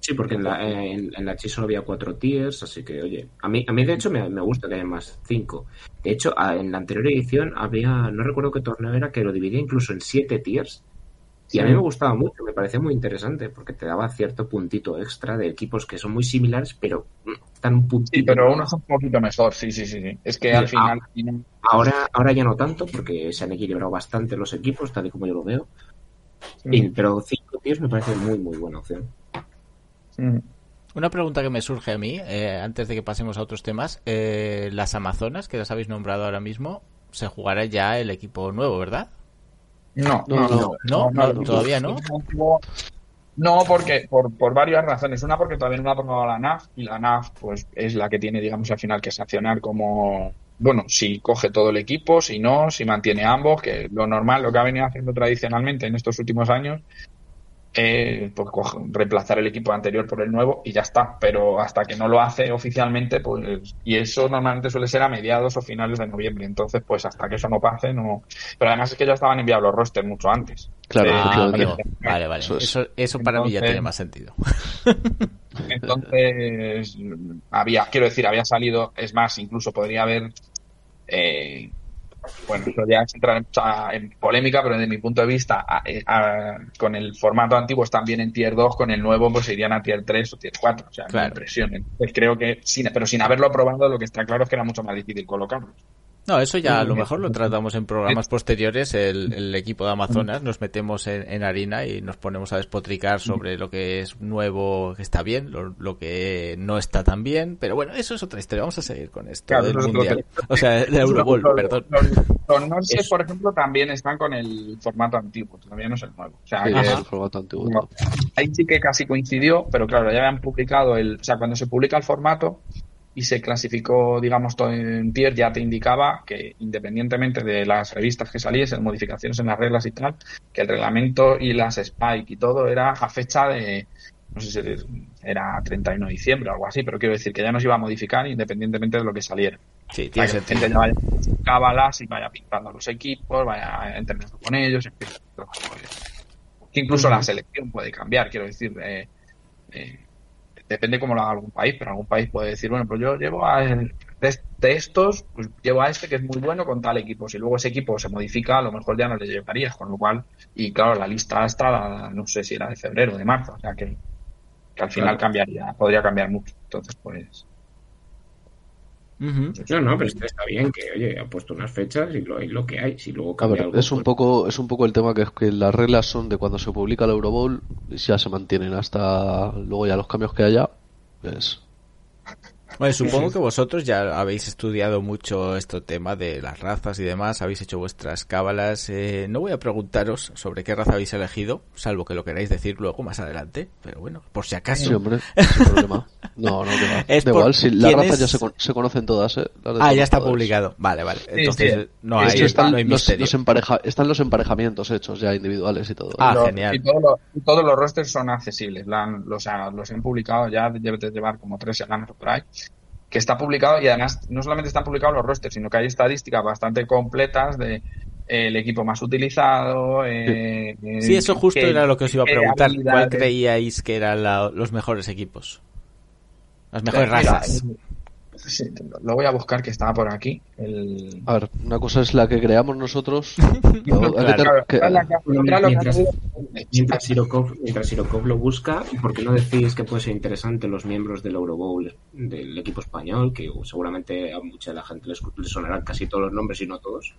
Sí, porque en la, en, en la Cheese solo había cuatro tiers, así que, oye, a mí, a mí de hecho me, me gusta que haya más cinco. De hecho, en la anterior edición había, no recuerdo qué torneo era, que lo dividía incluso en siete tiers. Y a mí me gustaba mucho, me parecía muy interesante, porque te daba cierto puntito extra de equipos que son muy similares, pero mm, están un puntito. Sí, pero uno es un poquito mejor, sí, sí, sí. sí. Es que al final Ahora, ahora ya no tanto, porque se han equilibrado bastante los equipos, tal y como yo lo veo. Y- pero cinco tiers me parece muy, muy buena opción. Una pregunta que me surge a mí, eh, antes de que pasemos a otros temas. eh, las Amazonas, que las habéis nombrado ahora mismo, se jugará ya el equipo nuevo, ¿verdad? No, No, no, no, no, todavía no. No, porque por, por varias razones. Una, porque todavía no ha aprobado la NAF y la NAF pues es la que tiene, digamos, al final que sancionar como, bueno, si coge todo el equipo, si no, si mantiene ambos, que lo normal, lo que ha venido haciendo tradicionalmente en estos últimos años, eh, pues coge- reemplazar el equipo anterior por el nuevo y ya está. Pero hasta que no lo hace oficialmente, pues, y eso normalmente suele ser a mediados o finales de noviembre. Entonces, pues hasta que eso no pase, no. Pero además es que ya estaban enviados los rosters mucho antes. Claro, Eh, Ah. Vale, vale. Eso es. Eso, para mí ya tiene más sentido. Entonces, había, quiero decir, había salido, es más, incluso podría haber, eh, bueno, eso ya es entrar en, en polémica, pero desde mi punto de vista, a- a- con el formato antiguo están bien en tier 2, con el nuevo pues irían a tier 3 o tier 4, o sea, Claro. impresión. Entonces creo que, sin, pero sin haberlo aprobado, lo que está claro es que era mucho más difícil colocarlos. No, eso ya a lo mejor lo tratamos en programas posteriores. El, el equipo de Amazonas nos metemos en, en harina y nos ponemos a despotricar sobre lo que es nuevo, que está bien, lo, lo que no está tan bien. Pero bueno, eso es otra historia. Vamos a seguir con esto Claro, del mundial. O sea, del Eurobowl, Los- perdón. Los, los Norse, por ejemplo, también están con el formato antiguo, todavía no es el nuevo. O sea, Sí, que- es el formato antiguo. No, ahí sí que casi coincidió, pero claro, ya habían publicado el, o sea, cuando se publica el formato y se clasificó, digamos, todo en tier, ya te indicaba que independientemente de las revistas que saliesen, modificaciones en las reglas y tal, que el reglamento y las Spike y todo era a fecha de, no sé si era 31 de diciembre o algo así, pero quiero decir que ya no se iba a modificar independientemente de lo que saliera. Sí, Para tiene que la sentido. gente ya vaya cábalas y vaya pintando los equipos, vaya entrenando con ellos, en fin, que incluso la selección puede cambiar, quiero decir, eh, eh, depende cómo lo haga algún país, pero algún país puede decir, bueno, pues yo llevo a de, de estos, pues llevo a este que es muy bueno con tal equipo, si luego ese equipo se modifica, a lo mejor ya no le llevarías, con lo cual, y claro, la lista está, no sé si era de febrero o de marzo, o sea que, que al final Claro. cambiaría, podría cambiar mucho, entonces pues... No, no, pero está bien que, oye, ha puesto unas fechas y lo, y lo que hay. Si luego cambia ver, algo, es un pues- poco, es un poco el tema que es que las reglas son de cuando se publica el Eurobowl y ya se mantienen hasta luego ya los cambios que haya. Pues, Bueno, supongo que vosotros ya habéis estudiado mucho este tema de las razas y demás, habéis hecho vuestras cábalas. Eh, no voy a preguntaros sobre qué raza habéis elegido, salvo que lo queráis decir luego más adelante, pero bueno, por si acaso. sí, hombre, sin problema. No, no, que va. Es Da por igual, si las razas es- ya se, con- se conocen todas, ¿eh? Ah, ya está publicado. Vale, vale. Entonces sí. no hay, están, no hay los, misterio. los empareja- están los emparejamientos hechos ya individuales y todo. Ah, Los- genial. Y, todos los- y todos los rosters son accesibles. La los, los han publicado ya, debes de llevar como tres semanas por ahí. Que está publicado y además no solamente están publicados los rosters, sino que hay estadísticas bastante completas de eh, el equipo más utilizado. eh, Sí, eso justo era lo que os iba a preguntar. ¿Cuál creíais que eran la- los mejores equipos? Las mejores Mira, razas. eh, sí, lo voy a buscar que estaba por aquí. El... A ver, una cosa es la que creamos nosotros. Mientras- Sirokov, mientras Sirokov lo busca, ¿por qué no decís que puede ser interesante los miembros del Eurobowl del equipo español? Que seguramente a mucha de la gente les, les sonarán casi todos los nombres y no todos.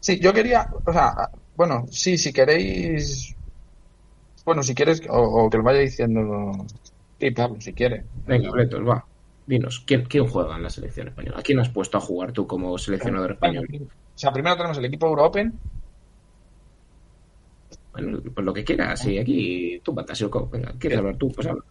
Sí, yo quería, o sea, bueno, sí, si queréis, bueno, si quieres, o, o que lo vaya diciendo, sí, Pablo, si quiere. Venga, Bretos, va. Dinos, ¿quién, ¿quién juega en la selección española? ¿A quién has puesto a jugar tú como seleccionador español? O sea, primero tenemos el equipo Europen, Bueno, pues lo que quieras, sí, aquí tú matas Sirokov. Venga, ¿quieres hablar tú? Pues habla.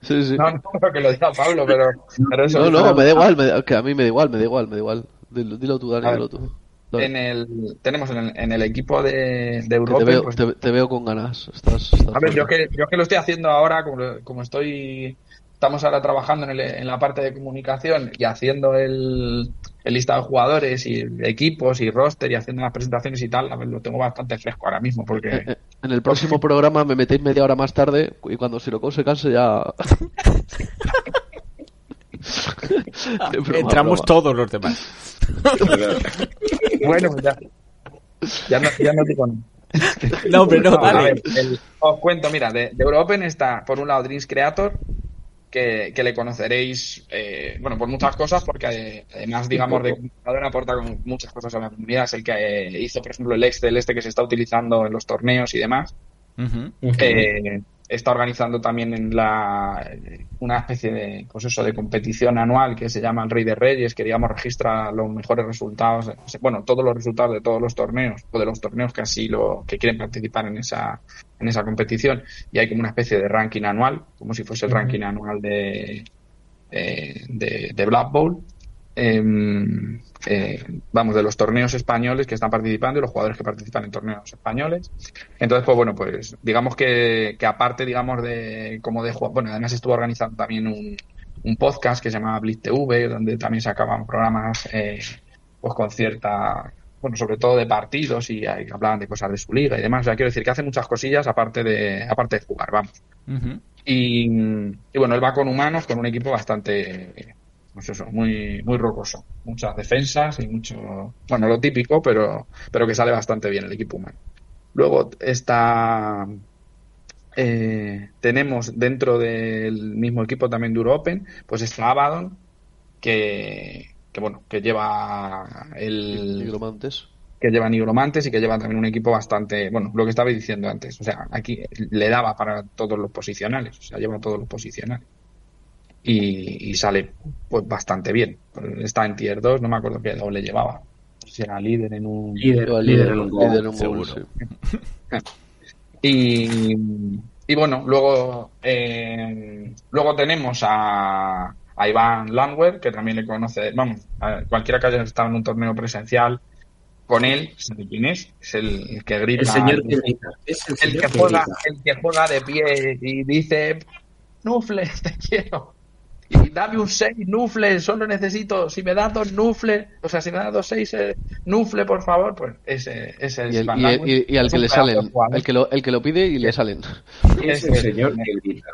Sí, sí. no, no creo que lo diga Pablo, pero, pero eso. No, no, me da igual, me da- que a mí me da igual, me da igual, me da igual. Dilo, dilo tú, Dani, dilo tú. En el, tenemos en el, en el equipo de, te, veo, pues, te, te veo con ganas. Estás, estás A ver, yo que, yo que lo estoy haciendo ahora, como, como estoy, estamos ahora trabajando en, el- en la parte de comunicación y haciendo el, el listado de jugadores y equipos y roster y haciendo las presentaciones y tal, a ver, lo tengo bastante fresco ahora mismo Eh, porque eh, En el próximo programa me metéis media hora más tarde y cuando Sirocco se canse ya. Broma, Entramos broma. todos los demás. bueno, pues ya, ya no, ya no digo nada. No, hombre, no, a dale. ver, el- os cuento, mira, de, de Europen está por un lado Dreams Creator, que, que le conoceréis, eh, bueno, por muchas cosas, porque eh, además, digamos, de comunicador aporta con muchas cosas a la comunidad. Es el que eh, hizo, por ejemplo, el Excel este que se está utilizando en los torneos y demás. Eh, está organizando también en la una especie de pues eso de competición anual que se llama el Rey de Reyes que digamos registra los mejores resultados bueno todos los resultados de todos los torneos o de los torneos que así lo que quieren participar en esa en esa competición. Y hay como una especie de ranking anual como si fuese el ranking anual de eh, de, de Black Bowl. Em, eh, vamos, de los torneos españoles que están participando y los jugadores que participan en torneos españoles. Entonces, pues bueno, pues digamos que, que aparte, digamos, de como de bueno, además estuvo organizando también un, un podcast que se llama Blitz TV, donde también se acaban programas eh, pues con cierta, bueno, sobre todo de partidos y, y hablaban de cosas de su liga y demás. O sea, quiero decir que hace muchas cosillas aparte de, aparte de jugar, vamos. Y, y bueno, él va con humanos, con un equipo bastante, pues eso, muy, muy rocoso. Muchas defensas y mucho, bueno, lo típico, pero, pero que sale bastante bien el equipo humano. Luego está, eh, tenemos dentro del mismo equipo también de Open, pues está Abaddon, que, que bueno, que lleva el, Nigromantes. que lleva nigromantes y que lleva también un equipo bastante, bueno, lo que estaba diciendo antes, o sea, aquí le daba para todos los posicionales, o sea, lleva todos los posicionales. Y, y sale pues bastante bien. Está en tier 2, no me acuerdo qué doble llevaba. Si era líder en un... Líder, Lleva líder en un gol, líder en un gol, seguro. sí. Y, y bueno, luego, eh, luego tenemos a, a Iván Landwehr, que también le conoce, vamos, a cualquiera que haya estado en un torneo presencial con él, sabe quién es, es el, el que grita. El señor que grita. Es el el señor que que juega, grita. el que juega de pie y dice, Nufle, te quiero. Y dame un 6, Nufle, solo necesito, si me das dos Nufle, o sea, si me das dos 6, Nufle, por favor, pues ese, ese es Y, el- y- y- y al Es que le salen, el que lo, el que lo pide y le salen. Es el señor que grita.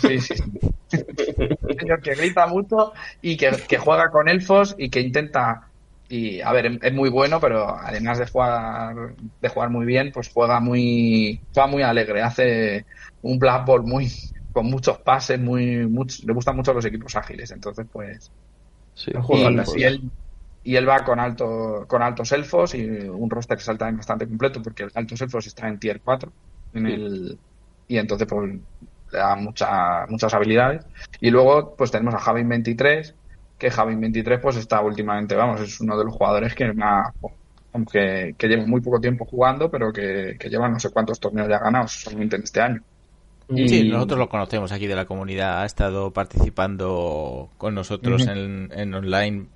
Sí, sí, sí. Un señor que grita mucho y que, que juega con elfos y que intenta y a ver es- es muy bueno pero además de jugar de jugar muy bien pues juega muy juega muy alegre hace un black ball muy con muchos pases muy much- le gustan mucho los equipos ágiles entonces pues Sí. Juega y, él y él va con alto con altos elfos y un roster salta también bastante completo porque el altos elfos está en tier 4 en el y entonces pues le da mucha, muchas habilidades. Y luego pues tenemos a Javin 23 que Javin 23 pues está últimamente vamos es uno de los jugadores que más que, que lleva muy poco tiempo jugando pero que, que lleva no sé cuántos torneos ya ganados solamente en este año Y- Sí, nosotros lo conocemos aquí de la comunidad. Ha estado participando con nosotros en, en online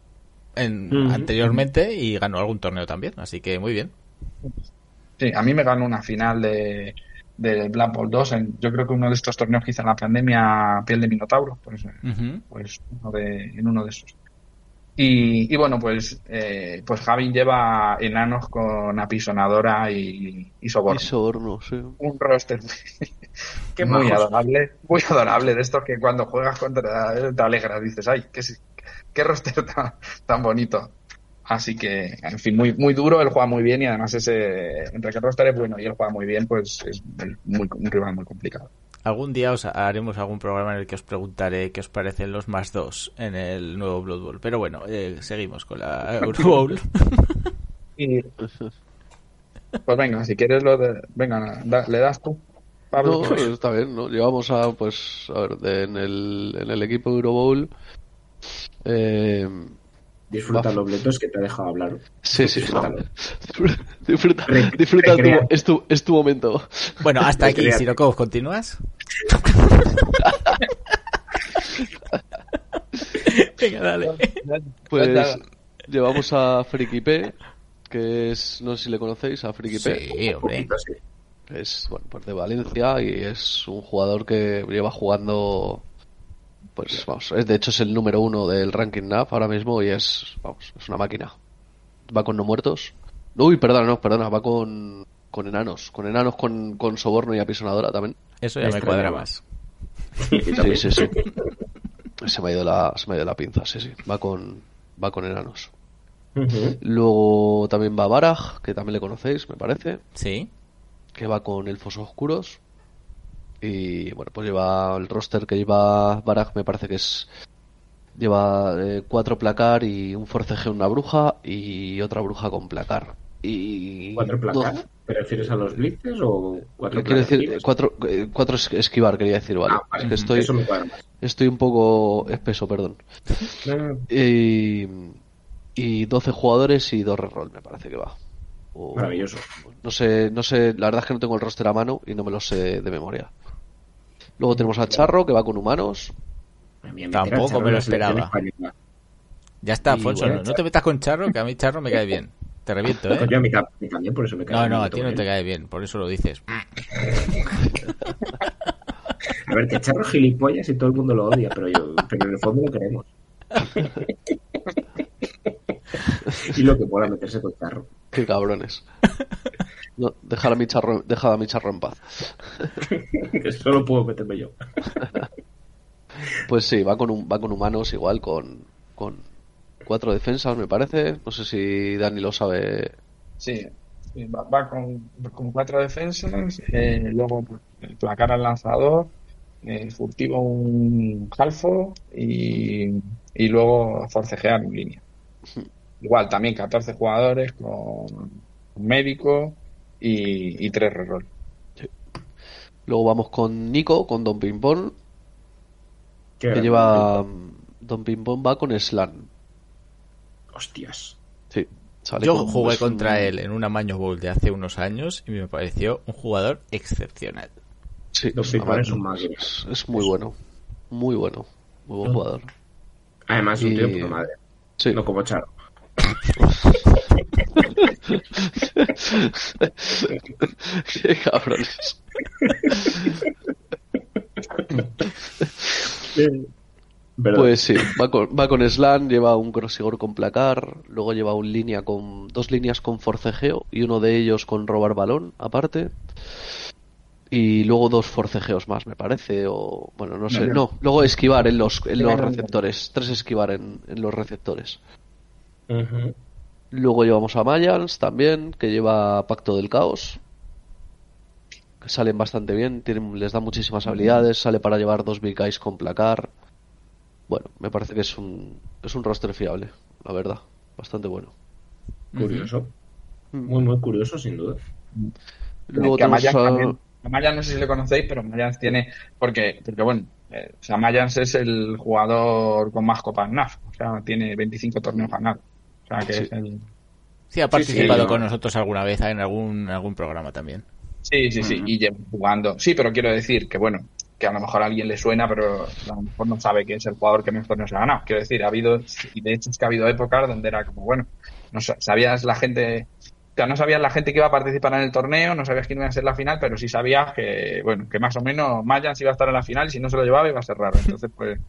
en- anteriormente y ganó algún torneo también. Así que muy bien. Sí, a mí me ganó una final de, de Black Ball 2 en, yo creo que uno de estos torneos que hice en la pandemia piel de minotauro pues, Ujú. pues uno de, en uno de esos y, y bueno pues eh, pues Javin lleva enanos con apisonadora y, y soborno Y soborno, sí. un roster Qué muy majos. adorable muy adorable de estos que cuando juegas contra él te alegras dices ay qué, qué roster tan, tan bonito así que en fin muy muy duro él juega muy bien y además ese entre que el roster es bueno y él juega muy bien pues es muy, un rival muy complicado Algún día os haremos algún programa en el que os preguntaré qué os parecen los más dos en el nuevo Blood Bowl. Pero bueno, eh, seguimos con la Euro Bowl. y pues venga si quieres lo de venga da- le das tú Pablo No, pues. está bien, ¿no? Llevamos a, pues, a ver, de- en, el, en el equipo Euro Bowl. Eh, Disfruta los bletos que te ha dejado hablar. sí, sí. Disfrútalo. disfruta, disfruta tu, es, tu, es tu momento. Bueno, hasta aquí. Sirokov, ¿continúas? Venga, dale. Pues llevamos a Friki P, que es, no sé si le conocéis, a Friki P. Sí, hombre. Es, bueno, pues de Valencia y es un jugador que lleva jugando, pues vamos, es, de hecho es el número uno del ranking NAF ahora mismo y es, vamos, es una máquina. Va con no muertos. Uy, perdona, no, perdona, va con, con enanos, con enanos con, con soborno y apisonadora también. Eso ya me cuadra más. Sí, sí, sí. Se me ha ido la, se me ha ido la pinza, sí, sí. Va con, va con enanos. Luego también va Baraj, que también le conocéis, me parece. Sí. que va con elfos oscuros. Y bueno, pues lleva el roster que lleva Baraj, me parece que es. Lleva eh, cuatro placar y un forcejeo, una bruja y otra bruja con placar. Y. ¿Cuatro placas? ¿Te refieres a los blitzes o cuatro Quiero decir, cuatro, eh, cuatro es- esquivar, quería decir, vale. Ah, vale. Es que estoy, Eso me estoy un poco espeso, perdón. No, no, Y, y 12 jugadores y dos reroll, me parece que va. O- Maravilloso. No sé, no sé, la verdad es que no tengo el roster a mano y no me lo sé de memoria. Luego tenemos a Charro, que va con humanos. Tampoco me lo esperaba. Ya está, Alfonso, bueno, no, no te metas con Charro, que a mí Charro me cae bien. Te reviento, ¿eh? A mí, mí también, por eso me cae No, bien, no, a ti no te cae bien, por eso lo dices. A ver, que Charro gilipollas y todo el mundo lo odia, pero, yo, pero en el fondo lo queremos. y lo que pueda meterse con Charro. Qué cabrones. No, dejar a mi charro, dejar a mi charro en paz. Que solo puedo meterme yo. Pues sí, va con un, va con humanos igual, con, con cuatro defensas, me parece. No sé si Dani lo sabe. Sí, va, va con, con cuatro defensas, eh, luego pues, placar al lanzador, eh, furtivo un halfo y, y luego forcejear en línea. Igual, también 14 jugadores con un médico y, y tres reroll. Luego vamos con Nico, con Don Pimpón, que lleva. Don Pimpón va con Slan. Hostias. Sí, sale Yo jugué un- contra él en una Maño Bowl de hace unos años y me pareció un jugador excepcional. Sí, Don es, Pimpón es un es- es muy bueno. Muy bueno. Muy buen jugador. Además, es un tío Y- de puta madre. Sí. No como Charro. Qué cabrones. Pero, Pues sí, va con, va con Slan, lleva un crosigor con placar, luego lleva un línea con dos líneas con forcejeo y uno de ellos con robar balón aparte. Y luego dos forcejeos más, me parece, o bueno, no sé, no. no, luego esquivar en los, en los receptores, tres esquivar en, en los receptores. Ujú. Luego llevamos a Mayans también, que lleva Pacto del Caos. Que salen bastante bien, tienen, les da muchísimas habilidades, sale para llevar dos Big Eyes con placar. Bueno, me parece que es un, es un roster fiable, la verdad. Bastante bueno. Curioso. Muy, muy curioso, sin duda. Luego que a tenemos Mayans a- también- a Mayans no sé si le conocéis, pero Mayans tiene, porque, porque bueno, eh, o sea, Mayans es el jugador con más copas NAF, o sea, tiene 25 torneos ganados. O sea, que Sí. es el... Sí, ha participado sí, con no. nosotros alguna vez en algún, algún programa también. Sí, sí, sí, y lleva jugando. Sí, pero quiero decir que, bueno, que a lo mejor a alguien le suena, pero a lo mejor no sabe que es el jugador que más torneos ha ganado. Quiero decir, ha habido, y de hecho es que ha habido épocas donde era como, bueno, no sa- sabías la gente, o sea, no sabías la gente que iba a participar en el torneo, no sabías quién iba a ser la final, pero sí sabías que, bueno, que más o menos Mayans iba a estar en la final y si no se lo llevaba iba a ser raro. Entonces, pues,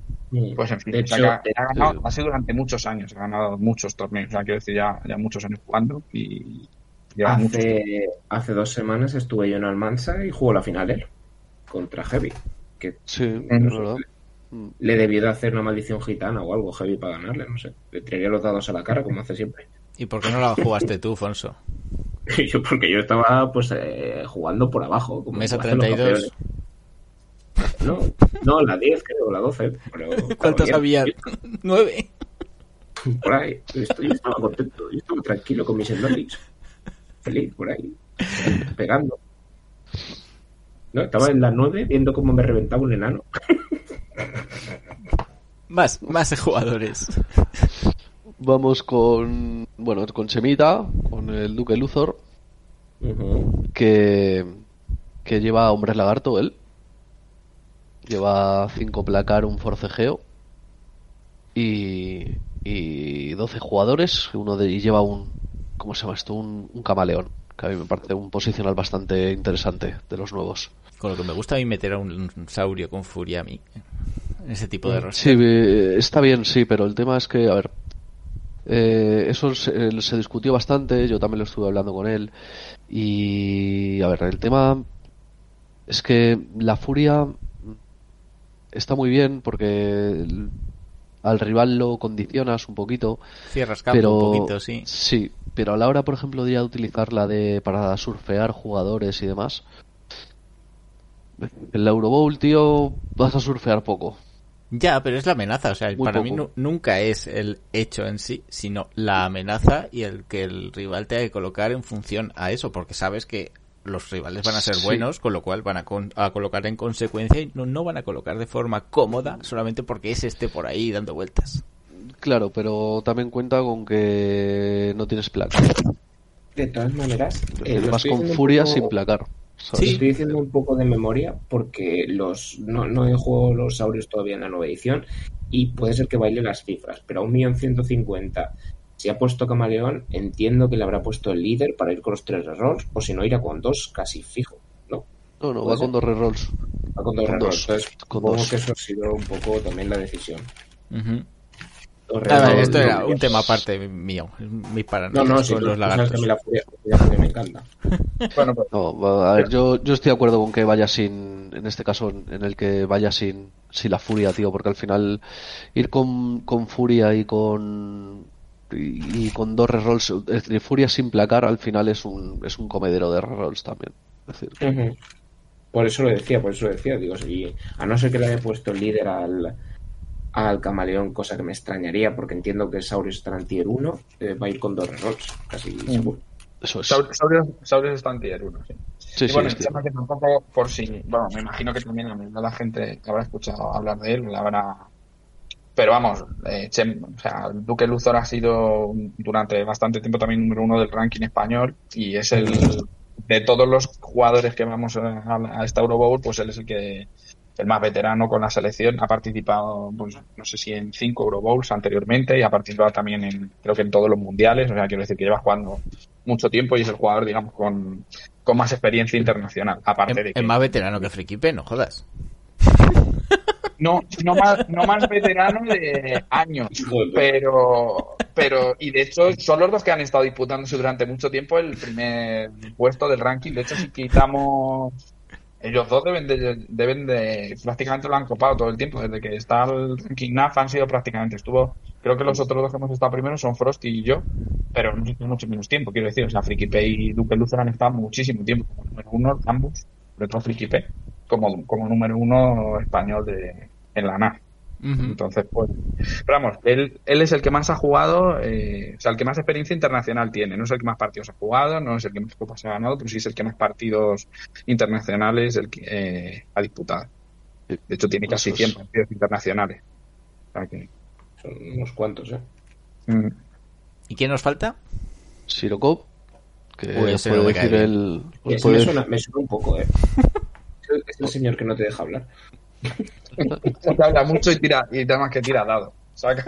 pues en fin, De o sea, hecho, que ha, ha ganado, ha sido durante muchos años, ha ganado muchos torneos, o sea, quiero decir, ya, ya muchos años jugando y lleva hace, hace dos semanas estuve yo en Almansa y jugó la final él. Contra Heavy. Que Sí, es no sé, verdad. Mm. le debió de hacer una maldición gitana o algo Heavy para ganarle, no sé. Le tiraría los dados a la cara, como hace siempre. ¿Y por qué no la jugaste tú, Fonso? Yo, porque yo estaba pues eh, jugando por abajo. Como Mesa hacen los 32. campeones. No, no, la 10 creo, la 12. Pero, ¿Cuántos claro, había? Nueve. Por ahí. Esto- yo estaba contento, yo estaba tranquilo con mis Endolix. Feliz, por ahí. Pegando. No, estaba en las 9 viendo cómo me reventaba un enano. Más, más jugadores. Vamos con, bueno, con Semita, con el Duque Luthor, que, que lleva hombres lagarto él. Lleva 5 placar, un forcejeo y, y 12 jugadores. Uno de y lleva un, ¿cómo se llama esto? Un, un camaleón, que a mí me parece un posicional bastante interesante de los nuevos. Con lo que me gusta a mí meter a un saurio con furia a mí. Ese tipo de roster. Sí, eh, está bien, sí, pero el tema es que, a ver, eh, eso se, se discutió bastante, yo también lo estuve hablando con él, y, a ver, el tema es que la furia está muy bien porque el- al rival lo condicionas un poquito, Cierras campo pero un poquito, sí. sí, pero a la hora, por ejemplo, de ya utilizarla de para surfear jugadores y demás, en la Euro Bowl, tío, vas a surfear poco. Ya, pero es la amenaza, o sea, Muy para poco. mí nu- nunca es el hecho en sí, sino la amenaza y el que el rival te ha que colocar en función a eso, porque sabes que los rivales van a ser Sí. buenos, con lo cual van a, con- a colocar en consecuencia y no, no van a colocar de forma cómoda solamente porque ese esté por ahí dando vueltas. Claro, pero también cuenta con que no tienes placa. De todas maneras, eh, Vas con furia poco- sin placar. Lo estoy diciendo un poco de memoria porque los no, no he jugado los saurios todavía en la nueva edición y puede ser que baile las cifras, pero a un millón ciento cincuenta si ha puesto camaleón, entiendo que le habrá puesto el líder para ir con los tres errores, o si no irá con dos casi fijo, ¿no? No, no, va con dos rerolls. Va con dos dos, Entonces, con supongo dos. que eso ha sido un poco también la decisión. Dos Ver, esto era no, un tema aparte mío, mi No, paranoia no, sí, con los lagartos. mí la furia, la furia me encanta. Bueno, pues, No, a ver, yo, yo estoy de acuerdo con que vaya sin, en este caso, en el que vaya sin, sin la furia, tío, porque al final ir con, con furia y con, y, y con dos rerolls, es decir, furia sin placar, al final es un, es un comedero de rerolls también. Es decir. Por eso lo decía, por eso lo decía. Digo, si, a no ser que le haya puesto el líder al, al camaleón, cosa que me extrañaría, porque entiendo que Saurios está en tier 1, eh, va a ir con dos rerolls, casi seguro. eso es. Saur- Saurios, Saurios está en tier 1, sí. Sí, y sí, bueno, tema que tampoco, por si, bueno, me imagino que también la, la gente que habrá escuchado hablar de él, la habrá. Pero vamos, eh, Chem- o sea, Duque Luthor ha sido durante bastante tiempo también número uno del ranking español y es el de todos los jugadores que vamos a, a esta Euro Bowl, pues él es el que el más veterano con la selección, ha participado, pues no sé si en cinco Euro Bowls anteriormente y ha participado también en, creo que en todos los mundiales, o sea, quiero decir que lleva jugando mucho tiempo y es el jugador, digamos, con, con más experiencia internacional, aparte Es, de que es más veterano que Frikipe, no jodas. no, no más, no más veterano de años, pero, pero, y de hecho son los dos que han estado disputándose durante mucho tiempo el primer puesto del ranking. De hecho, si quitamos, ellos dos deben de, deben de, prácticamente lo han copado todo el tiempo, desde que está el ranking NAF han sido prácticamente, estuvo, creo que los otros dos que hemos estado primero son Frosty y yo, pero estado mucho menos tiempo, quiero decir, o sea, Frikipe y Duque Lucer han estado muchísimo tiempo como número uno, ambos, sobre todo Frikipe, como, como número uno español de, en la NAF. Entonces, pues, pero vamos, él, él es el que más ha jugado, eh, o sea, el que más experiencia internacional tiene. No es el que más partidos ha jugado, no es el que más copas ha ganado, pero sí es el que más partidos internacionales el que, eh, ha disputado. De hecho, tiene casi Eso 100 es. partidos internacionales. O sea que, Son unos cuantos, ¿eh? mm, ¿Y quién nos falta? Sirokov, que me cae decir el... Me, suena, me suena un poco, ¿eh? Es el señor que no te deja hablar. Que habla mucho y tira, y además que tira dado. Saca.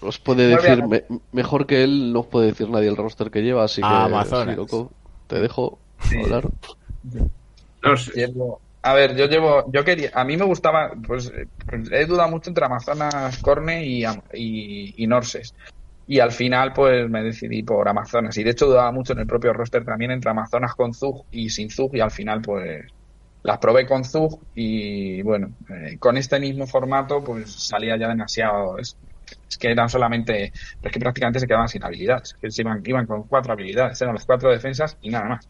Os puede decir, me- mejor que él, no os puede decir nadie el roster que lleva, así que Amazonas. Sirokov, te dejo hablar. No sé. Llevo- a ver, yo llevo, yo quería, a mí me gustaba, pues, pues, he dudado mucho entre Amazonas, Corne y, y, y Norses. Y al final, pues me decidí por Amazonas. Y de hecho dudaba mucho en el propio roster también entre Amazonas con Zug y sin Zug. Y al final, pues las probé con Zug. Y bueno, eh, con este mismo formato, pues salía ya demasiado. Es, es que eran solamente, es que prácticamente se quedaban sin habilidades. Que se iban, iban con cuatro habilidades, eran las cuatro defensas y nada más.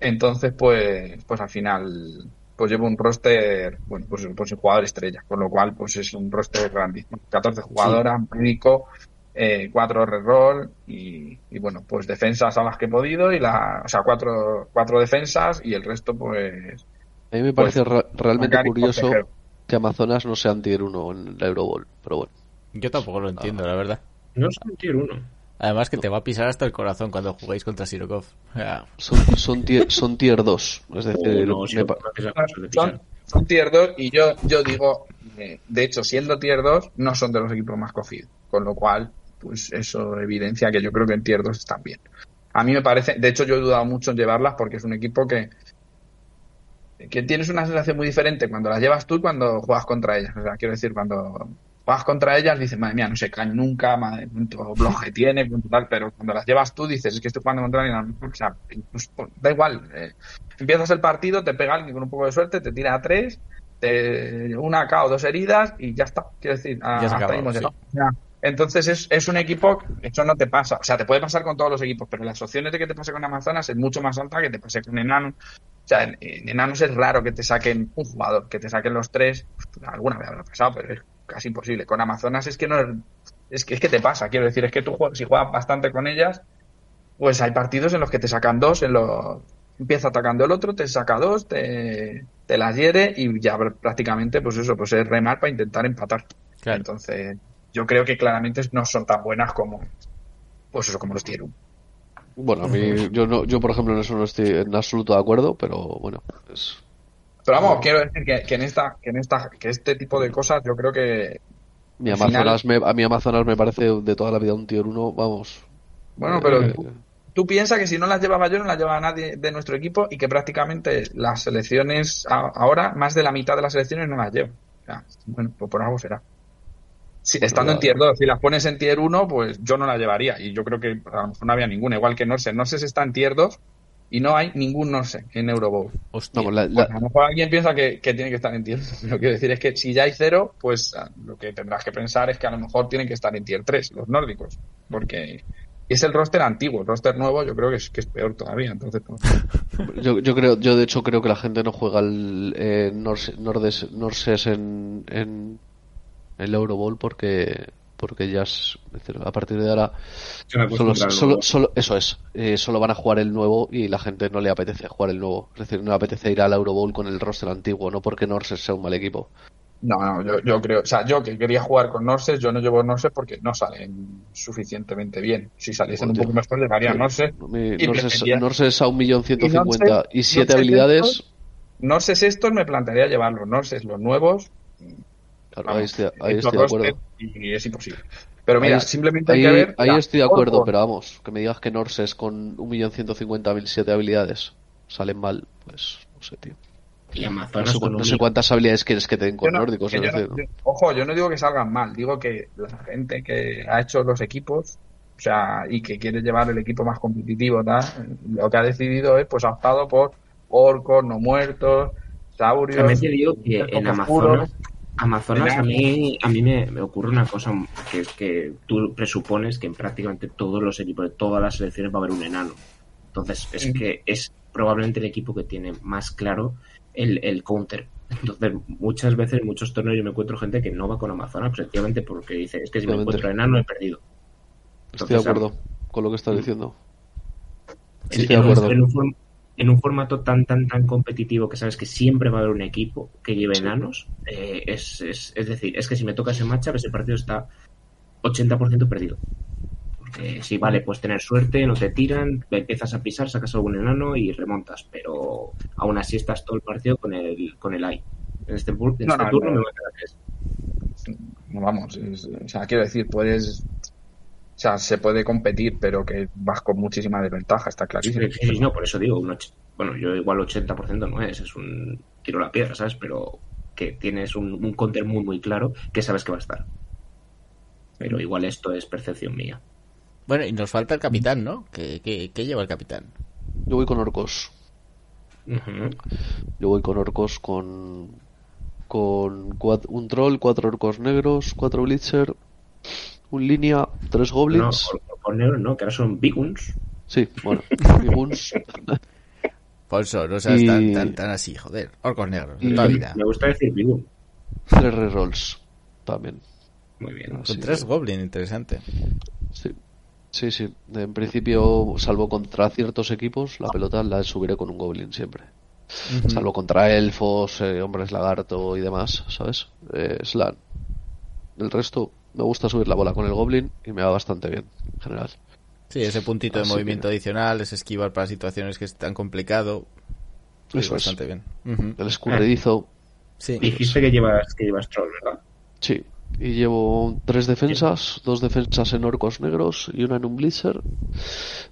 Entonces, pues, pues al final, pues llevo un roster, bueno, pues, pues sin jugador estrella, con lo cual, pues es un roster grandísimo. 14 jugadoras, médico, eh, 4 reroll y, y bueno, pues defensas a las que he podido y la, o sea, cuatro, cuatro defensas y el resto, pues, A mí me parece Pues, ra- realmente curioso consejero. que Amazonas no sea tier 1 en la Eurobowl, pero bueno. Yo tampoco lo entiendo, la verdad. No es un tier 1. Además que te va a pisar hasta el corazón cuando jugáis contra Sirokov. Son, son, tier, son tier 2, es decir, no, José son, tier 2 y yo, yo digo, eh, de hecho, siendo tier 2, no son de los equipos más cogidos. Con lo cual, pues eso evidencia que yo creo que en tier 2 están bien. A mí me parece, de hecho yo he dudado mucho en llevarlas porque es un equipo que que tienes una sensación muy diferente cuando las llevas tú y cuando juegas contra ellas. O sea, quiero decir, cuando juegas contra ellas dices, madre mía, no se caen nunca, madre, cuánto bloque tiene, tal, pero cuando las llevas tú dices, es que estoy jugando contra alguien, o sea, pues, pues, da igual, eh, empiezas el partido, te pega alguien con un poco de suerte, te tira a tres, te, una K o dos heridas y ya está. Quiero decir, a- Ya se hasta acabó, ahí hemos sí. llegado. Entonces es, es un equipo, eso no te pasa, o sea, te puede pasar con todos los equipos, pero las opciones de que te pase con Amazonas es mucho más alta que te pase con Enano. O sea, en, en Enanos es raro que te saquen un jugador, que te saquen los tres. alguna vez habrá pasado, pero es casi imposible. Con Amazonas es que no es que, es que te pasa, quiero decir, es que tú juegas- si juegas bastante con ellas, pues hay partidos en los que te sacan dos, en los empieza atacando el otro, te saca dos, te, te las hiere y ya prácticamente, pues eso, pues es remar para intentar empatar. Claro. Entonces, yo creo que claramente no son tan buenas como, pues eso, como los tier 1. Bueno, a mí, yo, no, yo por ejemplo en eso no estoy en absoluto de acuerdo, pero bueno, es, Pero vamos, quiero decir que, que en esta, que en esta, que este tipo de cosas, yo creo que, mi final- Amazonas me, a mí Amazonas me parece de toda la vida un tier 1, vamos. bueno, pero Eh, tú, tú piensas que si no las llevaba yo, no las llevaba nadie de nuestro equipo y que prácticamente las selecciones, a- ahora, más de la mitad de las selecciones no las llevo. O sea, bueno, pues por algo será. Si, estando en tier 2, si las pones en tier 1, pues yo no la llevaría. Y yo creo que a lo mejor no había ninguna, igual que Norse. Norse está en tier 2 y no hay ningún Norse en Eurobowl. Hostia. la- la- Pues a lo mejor alguien piensa que, que tiene que estar en tier 2. Lo que quiero decir es que si ya hay cero, pues ah, lo que tendrás que pensar es que a lo mejor tienen que estar en tier 3, los nórdicos. Porque es el roster antiguo, el roster nuevo yo creo que es, que es peor todavía. Entonces, pues, Yo, yo creo, yo de hecho creo que la gente no juega el eh, Norse- Nordes, Norses en, en el Eurobowl porque porque ya es, a partir de ahora solo, solo, eso es, eh, solo van a jugar el nuevo y la gente no le apetece jugar el nuevo. Es decir, no le apetece ir al Eurobowl con el roster antiguo, no porque Norses sea un mal equipo. no, no, yo, yo creo, o sea, yo que quería jugar con Norses, yo no llevo Norses porque no salen suficientemente bien. Si saliesen un poco mejor, llevaría Norses. Norses, a un millón ciento cincuenta y siete habilidades. Norses estos me plantearía llevarlos, Norses los nuevos, Claro, Vamos, ahí estoy, ahí estos estoy de acuerdo. Y es imposible. Pero mira, Ahí- simplemente Ahí, hay que ver. ahí estoy de acuerdo, pero vamos, que me digas que Norses con 1.150.007 habilidades salen mal, pues no sé, tío. Y No Amazonas sé, cu- con no sé cuántas habilidades quieres que te den Yo con no- nórdicos, yo no- decir, ¿no? yo- ojo, yo no digo que salgan mal, digo que la gente que ha hecho los equipos, o sea, y que quiere llevar el equipo más competitivo, tal, lo que ha decidido es, pues ha optado por orcos, no muertos, saurios. También te digo que en oscuros. Amazonas, a mí, a mí me, me ocurre una cosa que es que tú presupones que en prácticamente todos los equipos de todas las selecciones va a haber un enano. Entonces es que es probablemente el equipo que tiene más claro el, el counter. Entonces muchas veces en muchos torneos yo me encuentro gente que no va con Amazonas precisamente porque dice es que si me encuentro enano he perdido. Estoy de acuerdo con lo que estás Mm. diciendo. en, Estoy de acuerdo. en un form- en un formato tan tan tan competitivo que sabes que siempre va a haber un equipo que lleve enanos, eh, es, es, es decir, es que si me toca ese matchup, ese partido está 80% perdido. Porque si vale, pues tener suerte, no te tiran, empiezas a pisar, sacas algún enano y remontas, pero aún así estás todo el partido con el con el AI. En este, en No, este no, turno no. me va a quedar que es. No, vamos, es- o sea, quiero decir, puedes, sea, se puede competir, pero que vas con muchísima desventaja, está clarísimo. Sí, sí, no, por eso digo, un bueno, yo igual 80% no es, es un tiro a la piedra, ¿sabes? Pero que tienes un, un counter muy, muy claro que sabes que va a estar. Pero igual esto es percepción mía. Bueno, y nos falta el capitán, ¿no? ¿Qué, qué, qué lleva el capitán? Yo voy con orcos. Yo voy con orcos con con un troll, cuatro orcos negros, cuatro blitzer, un línea, tres No, goblins. por, por negro no, que ahora son biguns. Sí, bueno, biguns. Ponso, no seas Y- tan, tan, tan así, joder. Orcos negros, de Y- toda vida. Me gusta decir bigun. tres rerolls también. Muy bien. Así Con tres que- goblin, interesante. Sí. Sí, sí. En principio, salvo contra ciertos equipos, la pelota la subiré con un goblin siempre. Salvo contra elfos, eh, hombres lagarto y demás, ¿sabes? Eh, Slan. El resto, me gusta subir la bola con el goblin y me va bastante bien, en general. Sí, ese puntito de movimiento que- adicional, ese esquivar para situaciones que es tan complicado. Sí, Eso es. bastante bien. Ujú. El escurridizo, Sí. Dijiste que llevas, que llevas troll, ¿verdad? sí. Y llevo tres defensas, dos defensas en orcos negros y una en un blitzer,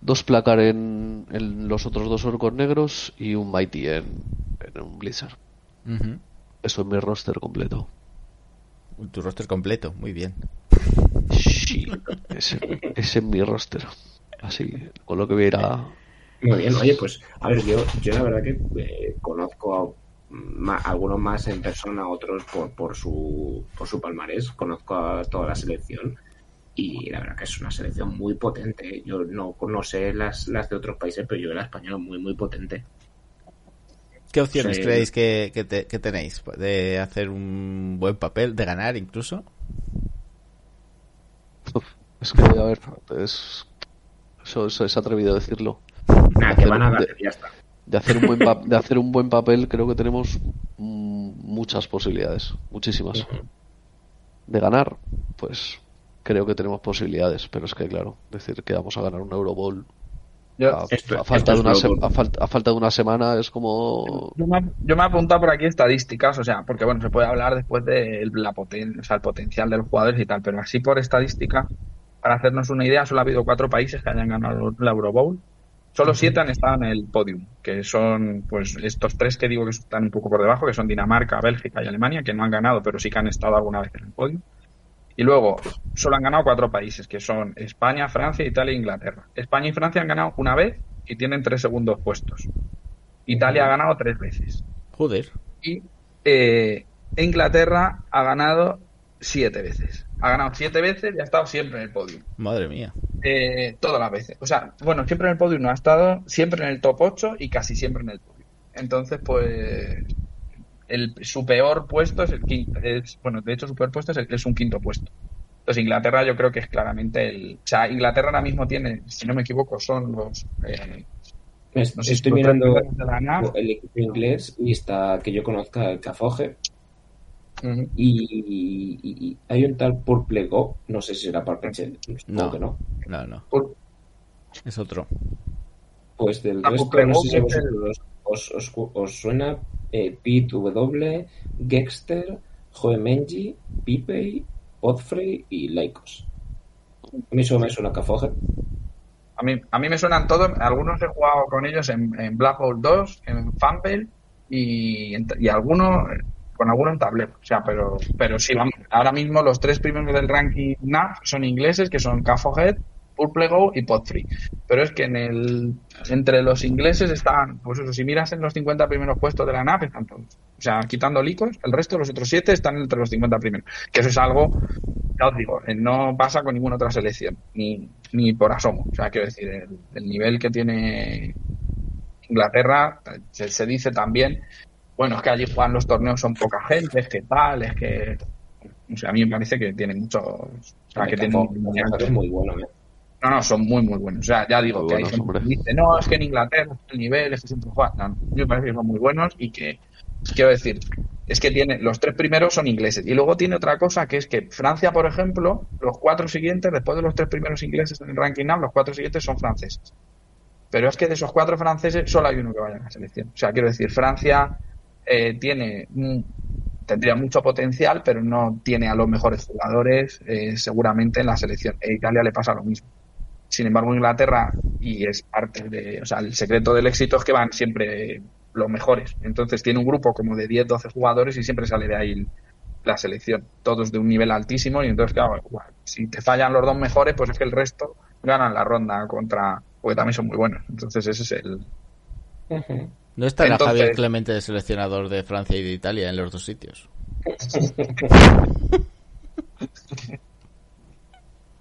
dos placar en, en los otros dos orcos negros y un mighty en, en un blitzer. Eso es mi roster completo. Tu roster completo, muy bien. Sí, ese, ese es mi roster. Así, con lo que voy a ir a... Muy bien, oye, pues, a ver, yo, yo la verdad que eh, conozco a ma- algunos más en persona, otros por, por su por su palmarés, conozco a toda la selección y la verdad que es una selección muy potente. Yo no, no sé las, las de otros países, pero yo la española muy, muy potente. ¿Qué opciones Sí. creéis que, que te- que tenéis? ¿De hacer un buen papel, de ganar incluso? Uf, es que, a ver, es, eso, eso es atrevido decirlo. Nada, que van a De- ya está. De hacer un buen, pa- de hacer un buen papel creo que tenemos mm, muchas posibilidades, muchísimas. De ganar, pues creo que tenemos posibilidades, pero es que claro, decir que vamos a ganar un Euro Bowl Yo, a, Esto- a falta de una lo se- duro. a falta, a falta de una semana es como yo me, yo me he apuntado por aquí estadísticas, o sea, porque bueno, se puede hablar después de la poten, o sea, el potencial de los jugadores y tal, pero así por estadística, para hacernos una idea, solo ha habido cuatro países que hayan ganado la Euro Bowl. Solo siete han estado en el podium, que son pues estos tres que digo que están un poco por debajo, que son Dinamarca, Bélgica y Alemania, que no han ganado, pero sí que han estado alguna vez en el podium. Y luego solo han ganado cuatro países, que son España, Francia, Italia e Inglaterra. España y Francia han ganado una vez y tienen tres segundos puestos. Italia ha ganado tres veces. Joder. Y eh, Inglaterra ha ganado siete veces. Ha ganado siete veces y ha estado siempre en el podio. Madre mía. Eh, todas las veces. O sea, bueno, siempre en el podio no ha estado, siempre en el top 8 y casi siempre en el podio. Entonces, pues, el, su peor puesto es el quinto. Es, bueno, de hecho, su peor puesto es, el- es un quinto puesto. Entonces, Inglaterra yo creo que es claramente el... O sea, Inglaterra ahora mismo tiene, si no me equivoco, son los... eh, no sé Estoy los mirando el equipo inglés y está que yo conozca el Cafoge y, y- y hay un tal Purple Go, no sé si será Purple No. que no. No, no. Por- Es otro. Pues del Ah, resto, Purple no sé si es vosotros os, os, os suena eh, Pete W, Gexter, Joemenji, Pipey, Godfrey y Lycos. A mí eso me suena Cafoge. A mí, a mí me suenan todos, algunos he jugado con ellos en, Black Hole 2, en Fumble y, y algunos, con algunos en tablet. O sea, pero, pero sí, ahora mismo los tres primeros del ranking NAF son ingleses, que son Cafohead, Purple Go y Podfree. Pero es que en el, entre los ingleses están, pues eso, si miras en los 50 primeros puestos de la NAF, están todos. O sea, quitando Licos, el resto de los otros siete están entre los 50 primeros. Que eso es algo ya os digo, eh, no pasa con ninguna otra selección, ni, ni por asomo. O sea, quiero decir, el, el nivel que tiene Inglaterra, se, se dice también, bueno, es que allí juegan los torneos, son poca gente, es que tal, es que. O sea, a mí me parece que tiene muchos. O sea, que tienen. Es muy bueno. ¿eh? No, no, son muy, muy buenos. O sea, ya digo Muy que hay buenos, gente que hombre. dice, no, es que en Inglaterra el nivel es que siempre juegan. No, no, yo me parece que son muy buenos y que, quiero decir, es que tiene, los tres primeros son ingleses. Y luego tiene otra cosa que es que Francia, por ejemplo, los cuatro siguientes, después de los tres primeros ingleses en el ranking now, los cuatro siguientes son franceses. Pero es que de esos cuatro franceses solo hay uno que vaya a la selección. O sea, quiero decir, Francia eh, tiene tendría mucho potencial, pero no tiene a los mejores jugadores eh, seguramente en la selección. E Italia le pasa lo mismo. Sin embargo, Inglaterra, y es parte de, o sea, el secreto del éxito es que van siempre los mejores. Entonces tiene un grupo como de 10, 12 jugadores y siempre sale de ahí la selección. Todos de un nivel altísimo y entonces, claro, si te fallan los dos mejores, pues es que el resto ganan la ronda contra, porque también son muy buenos. Entonces ese es el... ¿No estará Entonces- Javier Clemente de seleccionador de Francia y de Italia en los dos sitios?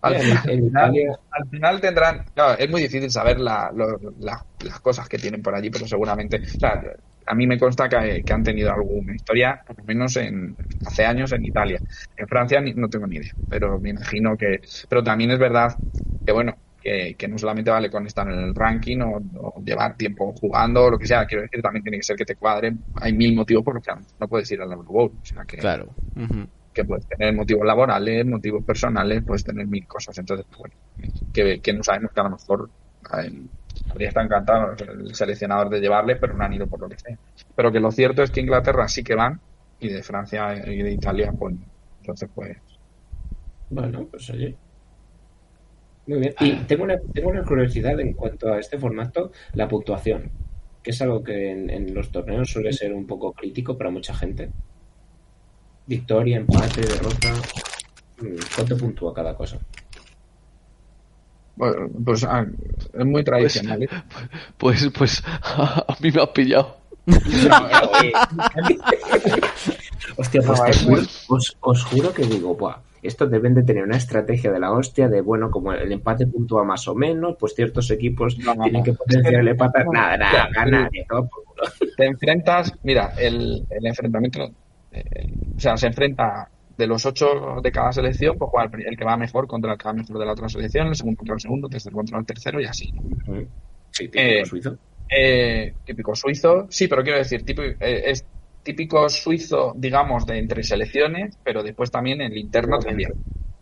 Al final, en Italia- al final tendrán, claro, es muy difícil saber la- lo- la- las cosas que tienen por allí, pero seguramente, o sea, a mí me consta que, que han tenido alguna historia, por lo menos en, hace años en Italia. En Francia ni- no tengo ni idea, pero me imagino que, pero también es verdad que bueno, que, que no solamente vale con estar en el ranking o, o llevar tiempo jugando o lo que sea, quiero decir, también tiene que ser que te cuadren, hay mil motivos por los que no puedes ir al Euro Bowl, o sea que Claro. Que puedes tener motivos laborales, motivos personales, puedes tener mil cosas. Entonces, pues, bueno, que, que no sabemos que a lo mejor habría estado encantado el seleccionador de llevarle, pero no han ido por lo que sea. Pero que lo cierto es que Inglaterra sí que van, y de Francia y de Italia, pues, entonces, pues, Bueno, pues oye. Muy bien. Y tengo una, tengo una curiosidad en cuanto a este formato, la puntuación, que es algo que en, en los torneos suele ser un poco crítico para mucha gente. Victoria, empate, derrota. Mm, ¿Cuánto puntúa cada cosa? bueno, pues ah, es muy tradicional. ¿eh? Pues, pues a mí me ha pillado. Hostia, pues te juro- os, os juro que digo, buah, Esto deben de tener una estrategia de la hostia de, bueno, como el empate puntúa más o menos, pues ciertos equipos No, no, tienen no. que potenciar el empate. Nada, nada. Te enfrentas, mira, el, el enfrentamiento, eh, o sea, se enfrenta de los ocho de cada selección, pues juega el, que va mejor contra el que va mejor de la otra selección, el segundo contra el segundo, el tercero contra el tercero y así. Sí, típico Eh, suizo. Eh, típico suizo, sí, pero quiero decir, tipo, eh, es típico suizo, digamos, de entre selecciones, pero después también el interno también.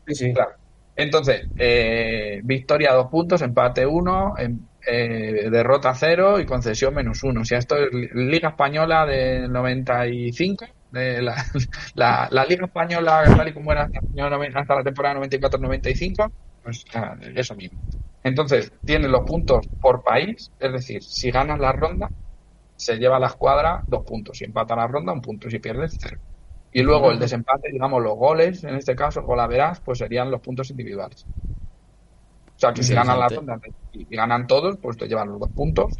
Sí, sí. Claro. Entonces, eh, victoria dos puntos, empate uno, em- eh, derrota cero y concesión menos uno. O sea, esto es li- Liga Española del 95, de la, la, la Liga Española tal y como era hasta, la temporada 94-95, pues ah, eso mismo. Entonces, tiene los puntos por país, es decir, si ganas la ronda, se lleva la escuadra dos puntos. Si empata la ronda, un punto. Si pierdes, cero. Y luego el desempate, digamos, los goles, en este caso, verás, pues serían los puntos individuales. O sea, que si ganan la ronda y y ganan todos, pues te llevan los dos puntos.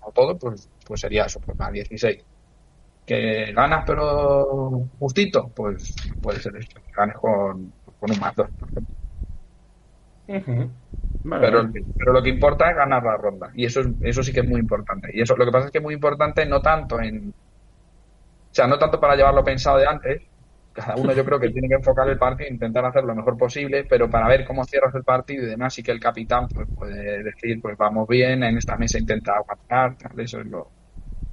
O todos, pues, pues sería eso, pues más 16. Que ganas pero justito, pues puede ser esto. Que ganes con, con un más dos, por ejemplo. Vale, Pero, vale. pero lo que importa es ganar la ronda. Y eso, es- eso sí que es muy importante. Y eso lo que pasa es que es muy importante no tanto en. O sea, no tanto para llevarlo pensado de antes. Cada uno yo creo que tiene que enfocar el partido e intentar hacer lo mejor posible, pero para ver cómo cierras el partido y demás, sí que el capitán pues, puede decir, pues vamos bien, en esta mesa intenta aguantar, tal, eso es lo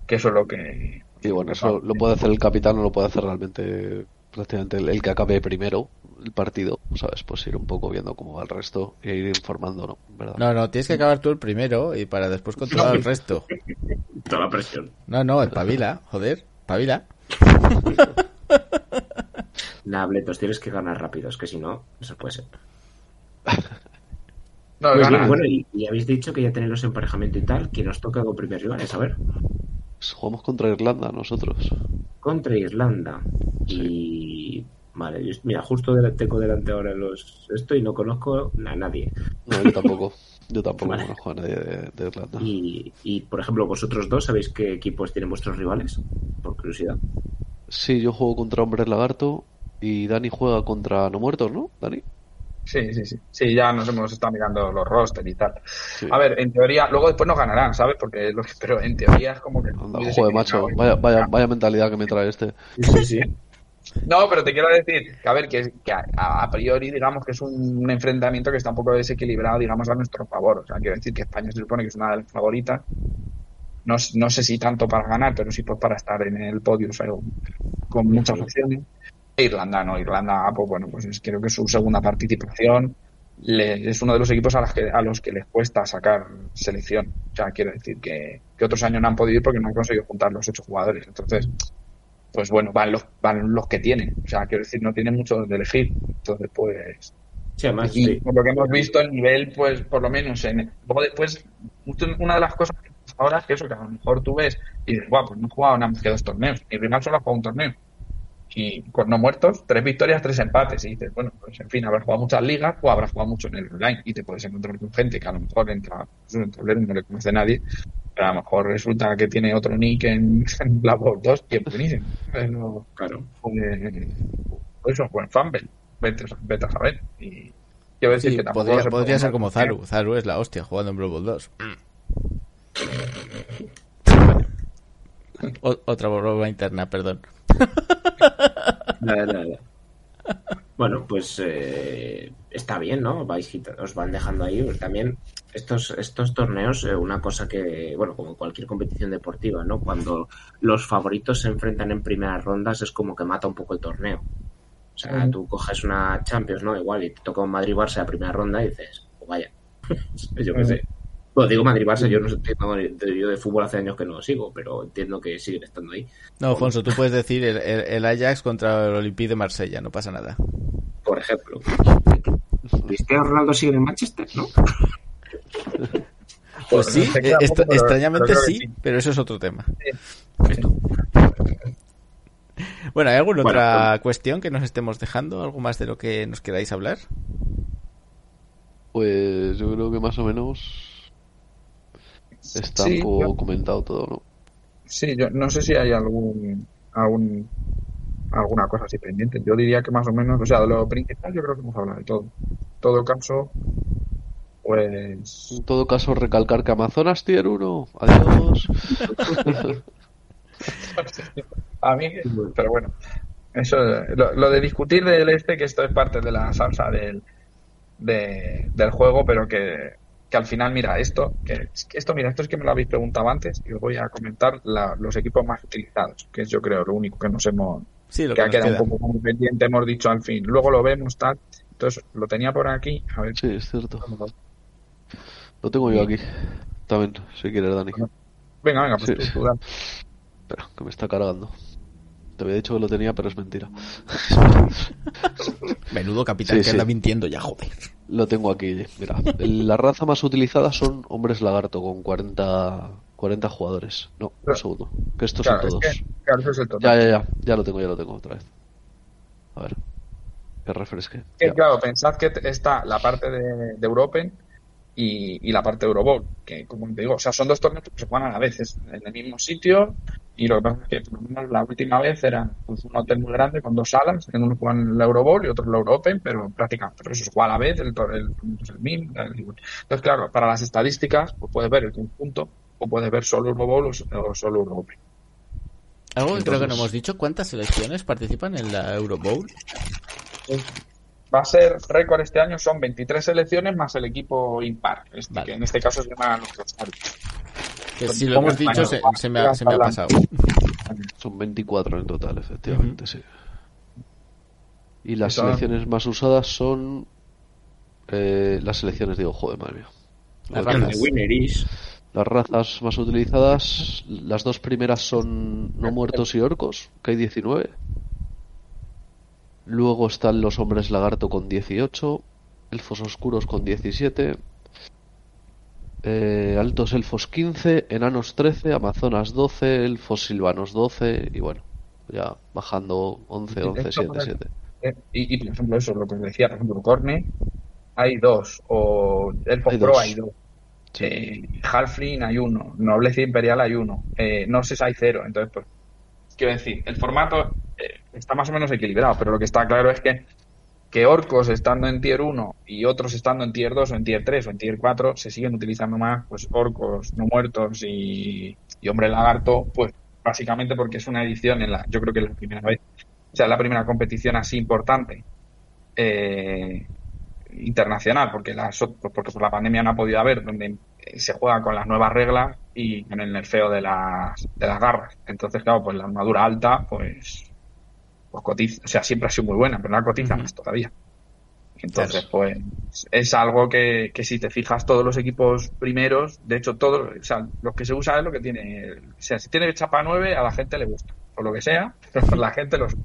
que eso es lo que Y bueno, eso lo puede hacer el capitán o lo puede hacer realmente prácticamente el, el que acabe primero el partido, ¿sabes? Pues ir un poco viendo cómo va el resto e ir informando, ¿no? ¿Verdad? No, no, tienes que acabar tú el primero y para después controlar el resto. Toda la presión. No, no, espabila, joder, espabila. Nah, Bletos, tienes que ganar rápido, es que si no, no se puede ser. No, bien, bueno, y, y habéis dicho que ya tenéis los emparejamiento y tal, que nos toca con primer rivales, a ver. Pues Jugamos contra Irlanda nosotros. Contra Irlanda. Y. Vale, yo- mira, justo tengo delante ahora los esto y no conozco a nadie. No, yo tampoco. Yo tampoco Vale. conozco a nadie de, de Irlanda. Y, y, por ejemplo, vosotros dos, ¿sabéis qué equipos tienen vuestros rivales? Por curiosidad. Sí, yo juego contra Hombres Lagarto y Dani juega contra No Muertos, ¿no? Dani. Sí, sí, sí. Sí, ya nos hemos estado mirando los roster y tal. Sí. A ver, en teoría, luego después nos ganarán, ¿sabes? Porque lo que- pero en teoría es como que. Anda, joder, macho. Vaya, vaya, vaya mentalidad que me trae este. Sí, sí. No, pero te quiero decir que, a ver, que, que a, a priori, digamos que es un, un enfrentamiento que está un poco desequilibrado, digamos, a nuestro favor. O sea, quiero decir que España se supone que es una de las favoritas. No, no sé si tanto para ganar, pero sí pues para estar en el podio, o sea, con muchas opciones. Irlanda, no. Irlanda, pues bueno, pues es, creo que es su segunda participación. Le- es uno de los equipos a, las que, a los que les cuesta sacar selección. O sea, quiero decir que, que otros años no han podido ir porque no han conseguido juntar los ocho jugadores. Entonces, pues bueno, van los, van los que tienen. O sea, quiero decir, no tienen mucho donde elegir. Entonces, pues. Sí, además, Y sí. por lo que hemos visto, el nivel, pues por lo menos en. Luego después, una de las cosas que pasa ahora es que eso, que a lo mejor tú ves y dices, guau, pues no he jugado nada más que dos torneos. Mi rival solo ha jugado un torneo. Y con no muertos, tres victorias, tres empates. Y dices, bueno, pues en fin, habrás jugado muchas ligas o habrás jugado mucho en el online. Y te puedes encontrar con gente que a lo mejor entra pues, en el tablero y no le conoce nadie. Pero a lo mejor resulta que tiene otro nick en, en Black Ops 2 y es buenísimo. Pero, Claro. eh, pues eso, buen fumble. Vete, vete a saber. Y quiero decir Sí, que tampoco podría, se podría ser como Zaru. Zaru es la hostia jugando en Brawl Ball 2. O- otra broma interna, perdón. Nada, nada. Bueno, pues eh, está bien, ¿no? Vais os van dejando ahí. pues también estos, estos torneos, eh, una cosa que, bueno, como cualquier competición deportiva, ¿no? Cuando los favoritos se enfrentan en primeras rondas es como que mata un poco el torneo. O sea, tú coges una Champions, ¿no? Igual, y te toca un Madrid-Barça la primera ronda y dices, pues vaya, yo qué sé. Bueno, digo Madrid-Barça, yo no sé, entiendo de, yo de fútbol hace años que no lo sigo, pero entiendo que siguen estando ahí. No, Alfonso, tú puedes decir el, el- el Ajax contra el Olympique de Marsella, no pasa nada. Por ejemplo. Cristiano Ronaldo sigue en Manchester, ¿no? Pues sí, no sé qué eh, pero- extrañamente pero sí, sí. pero eso es otro tema. Sí. Bueno, ¿hay alguna Bueno, otra cuestión que nos estemos dejando? ¿Algo más de lo que nos queráis hablar? Pues yo creo que más o menos está Sí, un poco yo- comentado todo, ¿no? Sí, yo no sé si hay algún, algún alguna cosa así pendiente. Yo diría que más o menos, o sea, de lo principal yo creo que hemos hablado de todo. En todo caso, pues... En todo caso, recalcar que Amazonas tier 1. Adiós. A mí, pero bueno, eso, lo, lo de discutir del este, que esto es parte de la salsa del, de- del juego, pero que, que al final, mira, esto, que, esto, mira, esto es que me lo habéis preguntado antes y os voy a comentar la- los equipos más utilizados, que es yo creo lo único que nos hemos, Sí, lo que que ha nos quedado queda. un poco pendiente, hemos dicho al fin. Luego lo vemos, tal. Entonces, lo tenía por aquí. A ver. Sí, es cierto. Lo tengo yo aquí. También, si quieres, Dani. Venga, venga, pues Sí. tú, tú, dale. Espera, que me está cargando. Te había dicho que lo tenía, pero es mentira. Menudo capitán Sí, que sí. anda mintiendo ya, joder. Lo tengo aquí, mira. La raza más utilizada son hombres lagarto con 40, 40 jugadores. No, un Pero- segundo. Que estos Claro, son es todos. que, claro, eso es el Ya, total. ya, ya. Ya lo tengo, ya lo tengo otra vez. A ver. Que refresque. Que, claro, pensad que está la parte de, de Europen y, y la parte de Eurobowl, que como te digo, o sea, son dos torneos que se juegan a la vez, es en el mismo sitio, y lo que pasa es que por lo menos la última vez era pues, un hotel muy grande con dos salas, en uno juegan el Eurobowl y otro el Europen, pero prácticamente, pero eso se juega a la vez, el, el, pues, el MIM, el- entonces claro, para las estadísticas, pues puedes ver el conjunto, o puedes ver solo Eurobowl o, o solo Europen. Algo que creo que no hemos dicho, ¿cuántas selecciones participan en la Euro Bowl? Va a ser récord este año, son 23 selecciones más el equipo impar, este, Vale. que en este caso se llama estadio. Que si lo hemos dicho, se, me ha, se me ha hablando. pasado. Son 24 en total, efectivamente, sí. Y las selecciones más usadas son. eh, las selecciones, digo, joder, madre mía. Las razas. Las razas más utilizadas, las dos primeras son no muertos y orcos, que hay 19. Luego están los hombres lagarto con 18, elfos oscuros con 17, eh, altos elfos 15, enanos 13, amazonas 12, elfos silvanos 12 y bueno, ya bajando 11, 11, 7, 7. Eh, Y, y, por ejemplo, eso, lo que os decía, por ejemplo, Corne, hay dos, o Elfos Hay Pro dos. hay dos, Sí. eh, Halfling hay uno, Nobleza Imperial hay uno, eh, Norses hay cero, entonces, pues, quiero decir, el formato eh, está más o menos equilibrado, pero lo que está claro es que que orcos estando en tier 1 y otros estando en tier 2 o en tier 3 o en tier 4 se siguen utilizando más pues orcos no muertos y, y hombre lagarto pues básicamente porque es una edición en la yo creo que es la primera vez o sea la primera competición así importante eh, internacional porque ot- pues porque por la pandemia no ha podido haber donde eh, se juega con las nuevas reglas y con el nerfeo de las de las garras. Entonces claro pues la armadura alta pues pues cotiza, o sea, siempre ha sido muy buena, pero la cotiza Ujú. más todavía. Entonces, pues, es algo que, que si te fijas todos los equipos primeros, de hecho, todos, o sea, lo que se usa es lo que tiene, o sea, si tiene chapa 9, a la gente le gusta, o lo que sea, pero la gente los...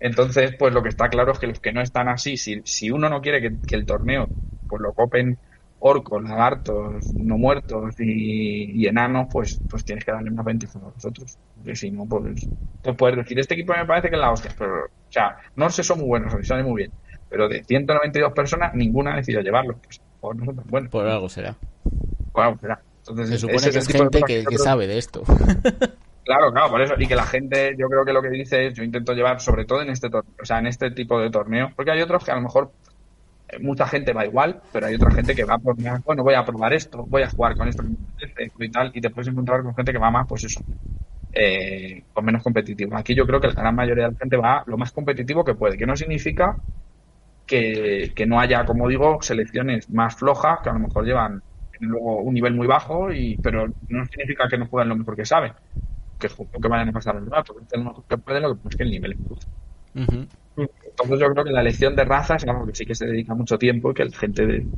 Entonces, pues lo que está claro es que los que no están así, si, si uno no quiere que, que el torneo, pues lo copen orcos, lagartos, no muertos y, y enanos, pues, pues tienes que darle más ventaja a los otros. Porque si no, pues, pues puedes decir, este equipo me parece que es la hostia, pero, o sea, no sé, son muy buenos, salen muy bien, pero de 192 personas, ninguna ha decidido llevarlo. Pues, pues no son tan buenos. Por algo será. Bueno, espera. Entonces, Se supone que es gente que, sabe de esto. Claro, claro, por eso. Y que la gente, yo creo que lo que dice es, yo intento llevar, sobre todo en este o sea, en este tipo de torneo, porque hay otros que a lo mejor mucha gente va igual, pero hay otra gente que va por, bueno, voy a probar esto, voy a jugar con esto y tal, y te puedes encontrar con gente que va más, pues eso, eh, con menos competitivo. Aquí yo creo que la gran mayoría de la gente va lo más competitivo que puede, que no significa que, que no haya, como digo, selecciones más flojas que a lo mejor llevan luego un nivel muy bajo, y pero no significa que no jueguen lo mejor que saben que, que vayan a pasar el rato, que lo que pueden, lo que el nivel es. Entonces yo creo que la elección de razas es algo que sí que se dedica mucho tiempo y que la gente de,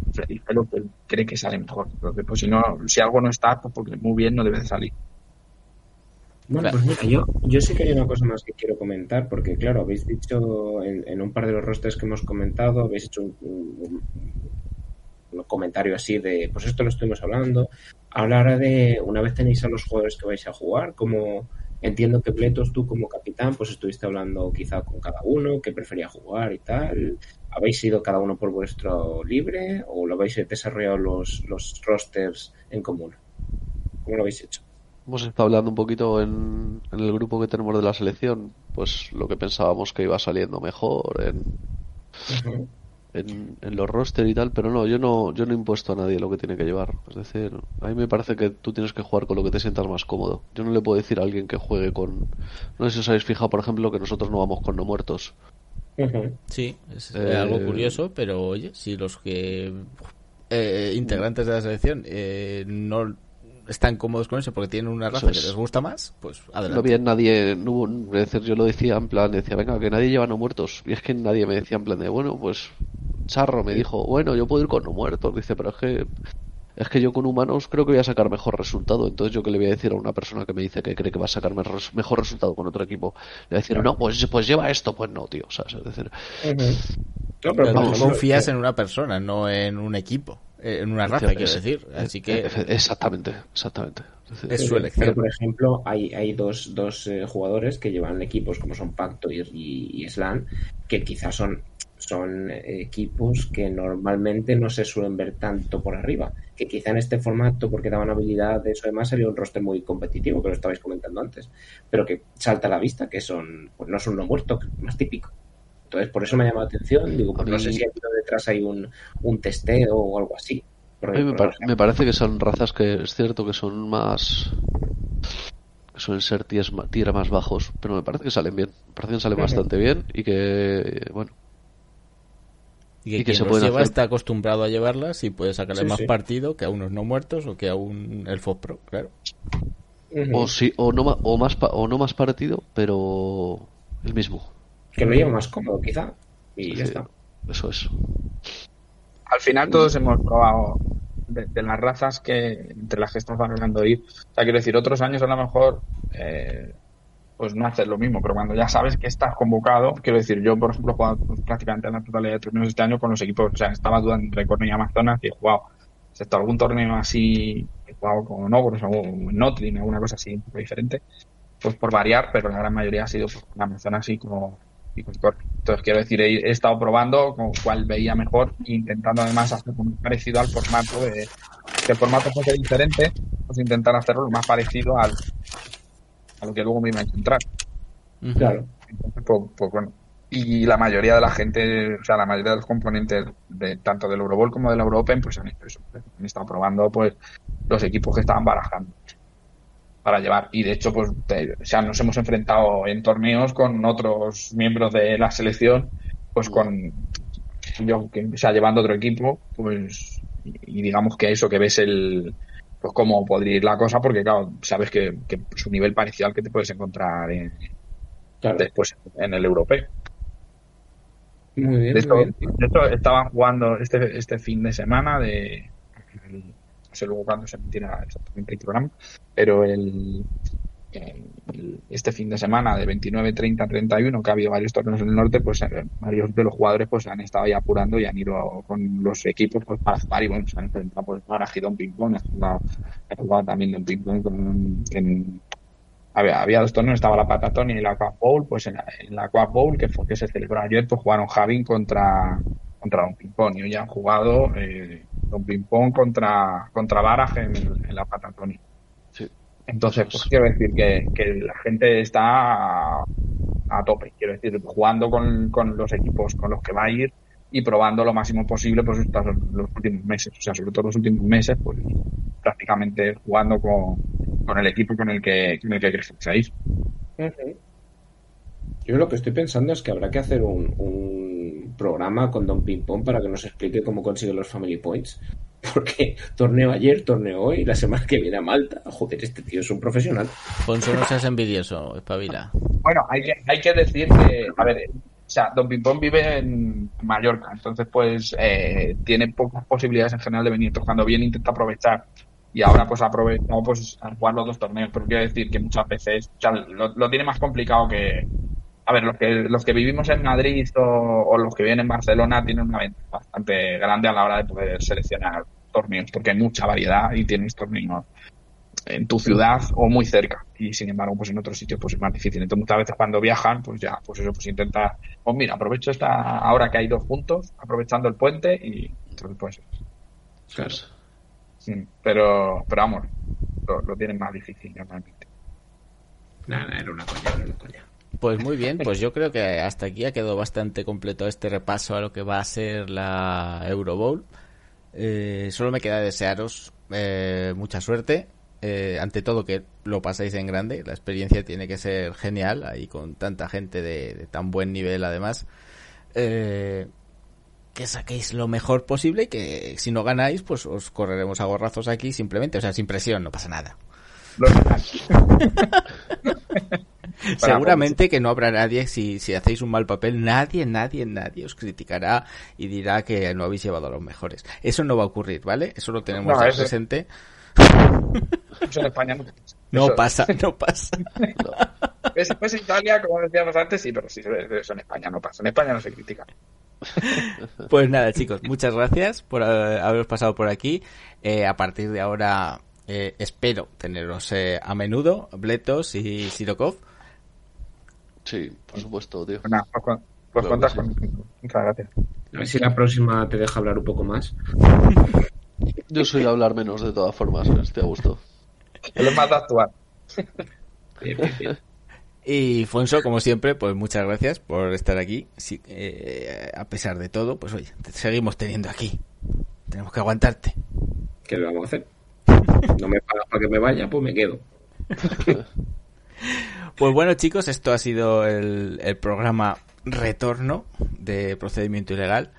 lo que cree que sale mejor. Entonces, pues si no, si algo no está, pues porque muy bien no debe de salir. Bueno, pues mira, yo, yo sí que hay una cosa más que quiero comentar, porque claro, habéis dicho en, en un par de los rosters que hemos comentado, habéis hecho un, un- un comentario así de, pues esto lo estuvimos hablando. Hablar de, una vez tenéis a los jugadores que vais a jugar, como entiendo que Pletos, tú como capitán, pues estuviste hablando quizá con cada uno, que prefería jugar y tal. ¿Habéis ido cada uno por vuestro libre o lo habéis desarrollado los, los rosters en común? ¿Cómo lo habéis hecho? Hemos estado hablando un poquito en, en el grupo que tenemos de la selección, pues lo que pensábamos que iba saliendo mejor en. En, en los roster y tal, pero no, yo no, yo no he impuesto a nadie lo que tiene que llevar. Es decir, a mí me parece que tú tienes que jugar con lo que te sientas más cómodo. Yo no le puedo decir a alguien que juegue con. No sé si os habéis fijado, por ejemplo, que nosotros no vamos con no muertos. Sí, es Eh, algo curioso, pero oye, si los que eh, integrantes de la selección eh, no están cómodos con eso porque tienen una raza es. que les gusta más, pues No adelante. había nadie, no hubo- es decir, yo lo decía en plan, decía, venga, que nadie lleva no muertos. Y es que nadie me decía en plan de, bueno, pues Charro me dijo, bueno, yo puedo ir con no muertos. Dice, pero es que es que yo con humanos creo que voy a sacar mejor resultado. Entonces yo que le voy a decir a una persona que me dice que cree que va a sacar mejor, resultado con otro equipo, le voy a decir, no, pues, pues lleva esto, pues no, tío. ¿sabes? Es decir, Ujú. No, pero, Pero ejemplo, confías eh, en una persona, no en un equipo, eh, en una raza, quiero decir. Así que exactamente, exactamente. Es su Pero, elección. por ejemplo, hay, hay dos, dos eh, jugadores que llevan equipos como son Pacto y, y, y Slan, que quizás son, son equipos que normalmente no se suelen ver tanto por arriba. Que quizá en este formato, porque daban habilidad de eso, además sería un roster muy competitivo, que lo estabais comentando antes, pero que salta a la vista, que son, pues no son no muerto, que es más típico. Entonces, por eso me ha llamado la atención. Digo, pues no sé si aquí detrás hay un, un testeo o algo así. A mí me, por par- me parece que son razas que es cierto que son más. que suelen ser tiers ma- tier más bajos, pero me parece que salen bien. Me parece que salen bastante bien y que. bueno. Y que, y que quien se los lleva hacer- está acostumbrado a llevarlas y puede sacarle Sí, más sí. partido que a unos no muertos o que a un Elfo Pro, claro. O, sí, o, no, o, más pa- o no más partido, pero. el mismo. que lo lleva más cómodo, quizá. Y ya está. Eso es. Al final todos hemos probado de, de las razas que entre las que estamos hablando ir. O sea, quiero decir, otros años a lo mejor eh, pues no haces lo mismo, pero cuando ya sabes que estás convocado, quiero decir, yo por ejemplo he jugado prácticamente en la totalidad de torneos este año con los equipos, o sea, estaba dudando entre Cornell y Amazonas y he jugado, excepto algún torneo así, he jugado con Ogros o Notlin, alguna cosa así un poco diferente, pues por variar, pero la gran mayoría ha sido pues, con Amazonas y con, y. Entonces, quiero decir, he, estado probando con cuál veía mejor e intentando además hacer muy parecido al formato de que el formato fuese diferente, pues intentar hacerlo lo más parecido al a lo que luego me iba a encontrar. Claro. Entonces, pues, pues bueno. Y la mayoría de la gente, o sea, la mayoría de los componentes de tanto del Eurobowl como del Euroopen, pues han hecho eso. Han estado probando pues los equipos que estaban barajando para llevar. Y de hecho, pues, te- o sea, nos hemos enfrentado en torneos con otros miembros de la selección, pues con yo que o sea, llevando otro equipo, pues, y, y digamos que eso que ves el pues cómo podría ir la cosa, porque claro, sabes que, que su nivel parecido al que te puedes encontrar en, Claro. después en el europeo. Muy bien, De hecho, muy bien. de hecho, estaban jugando este, este fin de semana de no sé luego cuándo se emitirá exactamente el programa, pero el- este fin de semana de 29, 30, 31 que ha habido varios torneos en el norte, pues eh, varios de los jugadores pues han estado ya apurando y han ido con los equipos pues para jugar y bueno, se han enfrentado pues para Gidón Ping Pong, he jugado, también en Ping Pong en, había, dos torneos, estaba la Patatonia y la Aqua Bowl, pues en la, en la Aqua Bowl, que fue que se celebró ayer, pues jugaron Javin contra, contra Don Pimpón y hoy han jugado eh, Don Pimpón contra, contra Baraj en, la Patatonia. Entonces, pues quiero decir que, que la gente está a, a tope, quiero decir, jugando con, con los equipos con los que va a ir y probando lo máximo posible pues estos los últimos meses, o sea, sobre todo los últimos meses, pues prácticamente jugando con, con el equipo con el que, con el que crecéis. Ujú. Yo lo que estoy pensando es que habrá que hacer un, un programa con Don Ping Pong para que nos explique cómo consigue los Family Points. Porque torneo ayer, torneo hoy, la semana que viene a Malta. Joder, este tío es un profesional. Ponzo, no seas envidioso, espabila. Bueno, hay que, hay que decir que, a ver, o sea, Don Pimpón vive en Mallorca, entonces pues eh, tiene pocas posibilidades en general de venir. Entonces cuando viene intenta aprovechar y ahora pues ha aprovechado pues a jugar los dos torneos, pero quiero decir que muchas veces, o sea, lo, lo tiene más complicado que, a ver, los que, los que vivimos en Madrid o, o los que viven en Barcelona tienen una ventaja bastante grande a la hora de poder seleccionar torneos, porque hay mucha variedad y tienes torneos en tu ciudad o muy cerca y sin embargo pues en otros sitios pues es más difícil entonces muchas veces cuando viajan pues ya pues eso pues intenta pues mira aprovecho esta ahora que hay dos puntos aprovechando el puente y entonces pues Claro. sí, pero pero vamos lo, lo tienen más difícil normalmente Nada, era una coña, era una coña. Pues muy bien, pues yo creo que hasta aquí ha quedado bastante completo este repaso a lo que va a ser la Euro Bowl. Eh, solo me queda desearos eh, mucha suerte. Eh, ante todo que lo pasáis en grande. La experiencia tiene que ser genial ahí con tanta gente de, de tan buen nivel además. Eh, que saquéis lo mejor posible y que si no ganáis pues os correremos a gorrazos aquí simplemente. O sea, sin presión, no pasa nada. Seguramente que no habrá nadie, si, si hacéis un mal papel, nadie, nadie, nadie os criticará y dirá que no habéis llevado a los mejores. Eso no va a ocurrir, ¿vale? Eso lo tenemos No, ya presente. Eso en España no. No Eso- pasa, no pasa. Si fuese Italia, como decíamos antes, sí, pero sí, eso en España no pasa. En España no se critica. Pues nada, chicos, muchas gracias por haberos pasado por aquí. Eh, a partir de ahora eh, espero teneros eh, a menudo, Bletos y Sirokov. Sí, por supuesto, tío. Pues nada, pues, pues cuentas con. Muchas gracias. A ver si la próxima te deja hablar un poco más. Yo soy de hablar menos de todas formas, estoy a gusto. Él es más de actuar. Bien, bien, bien. Y Fonso, como siempre, pues muchas gracias por estar aquí. Sí, eh, a pesar de todo, pues oye, te seguimos teniendo aquí. Tenemos que aguantarte. ¿Qué le vamos a hacer? No me pagas para que me vaya, pues me quedo. Pues bueno, chicos, esto ha sido el, el programa Retorno de Procedimiento Ilegal.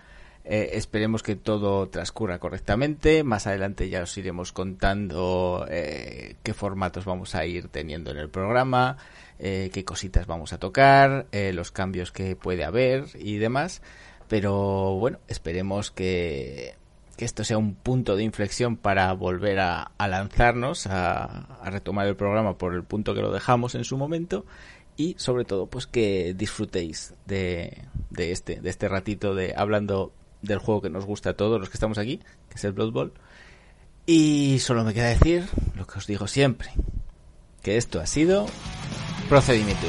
Eh, esperemos que todo transcurra correctamente. Más adelante ya os iremos contando eh, qué formatos vamos a ir teniendo en el programa, eh, qué cositas vamos a tocar, eh, los cambios que puede haber y demás. Pero bueno, esperemos que, que esto sea un punto de inflexión para volver a, lanzarnos, a, retomar el programa por el punto que lo dejamos en su momento y sobre todo pues que disfrutéis de, este de este ratito de hablando del juego que nos gusta a todos los que estamos aquí, que es el Blood Bowl. Y solo me queda decir lo que os digo siempre, que esto ha sido procedimiento.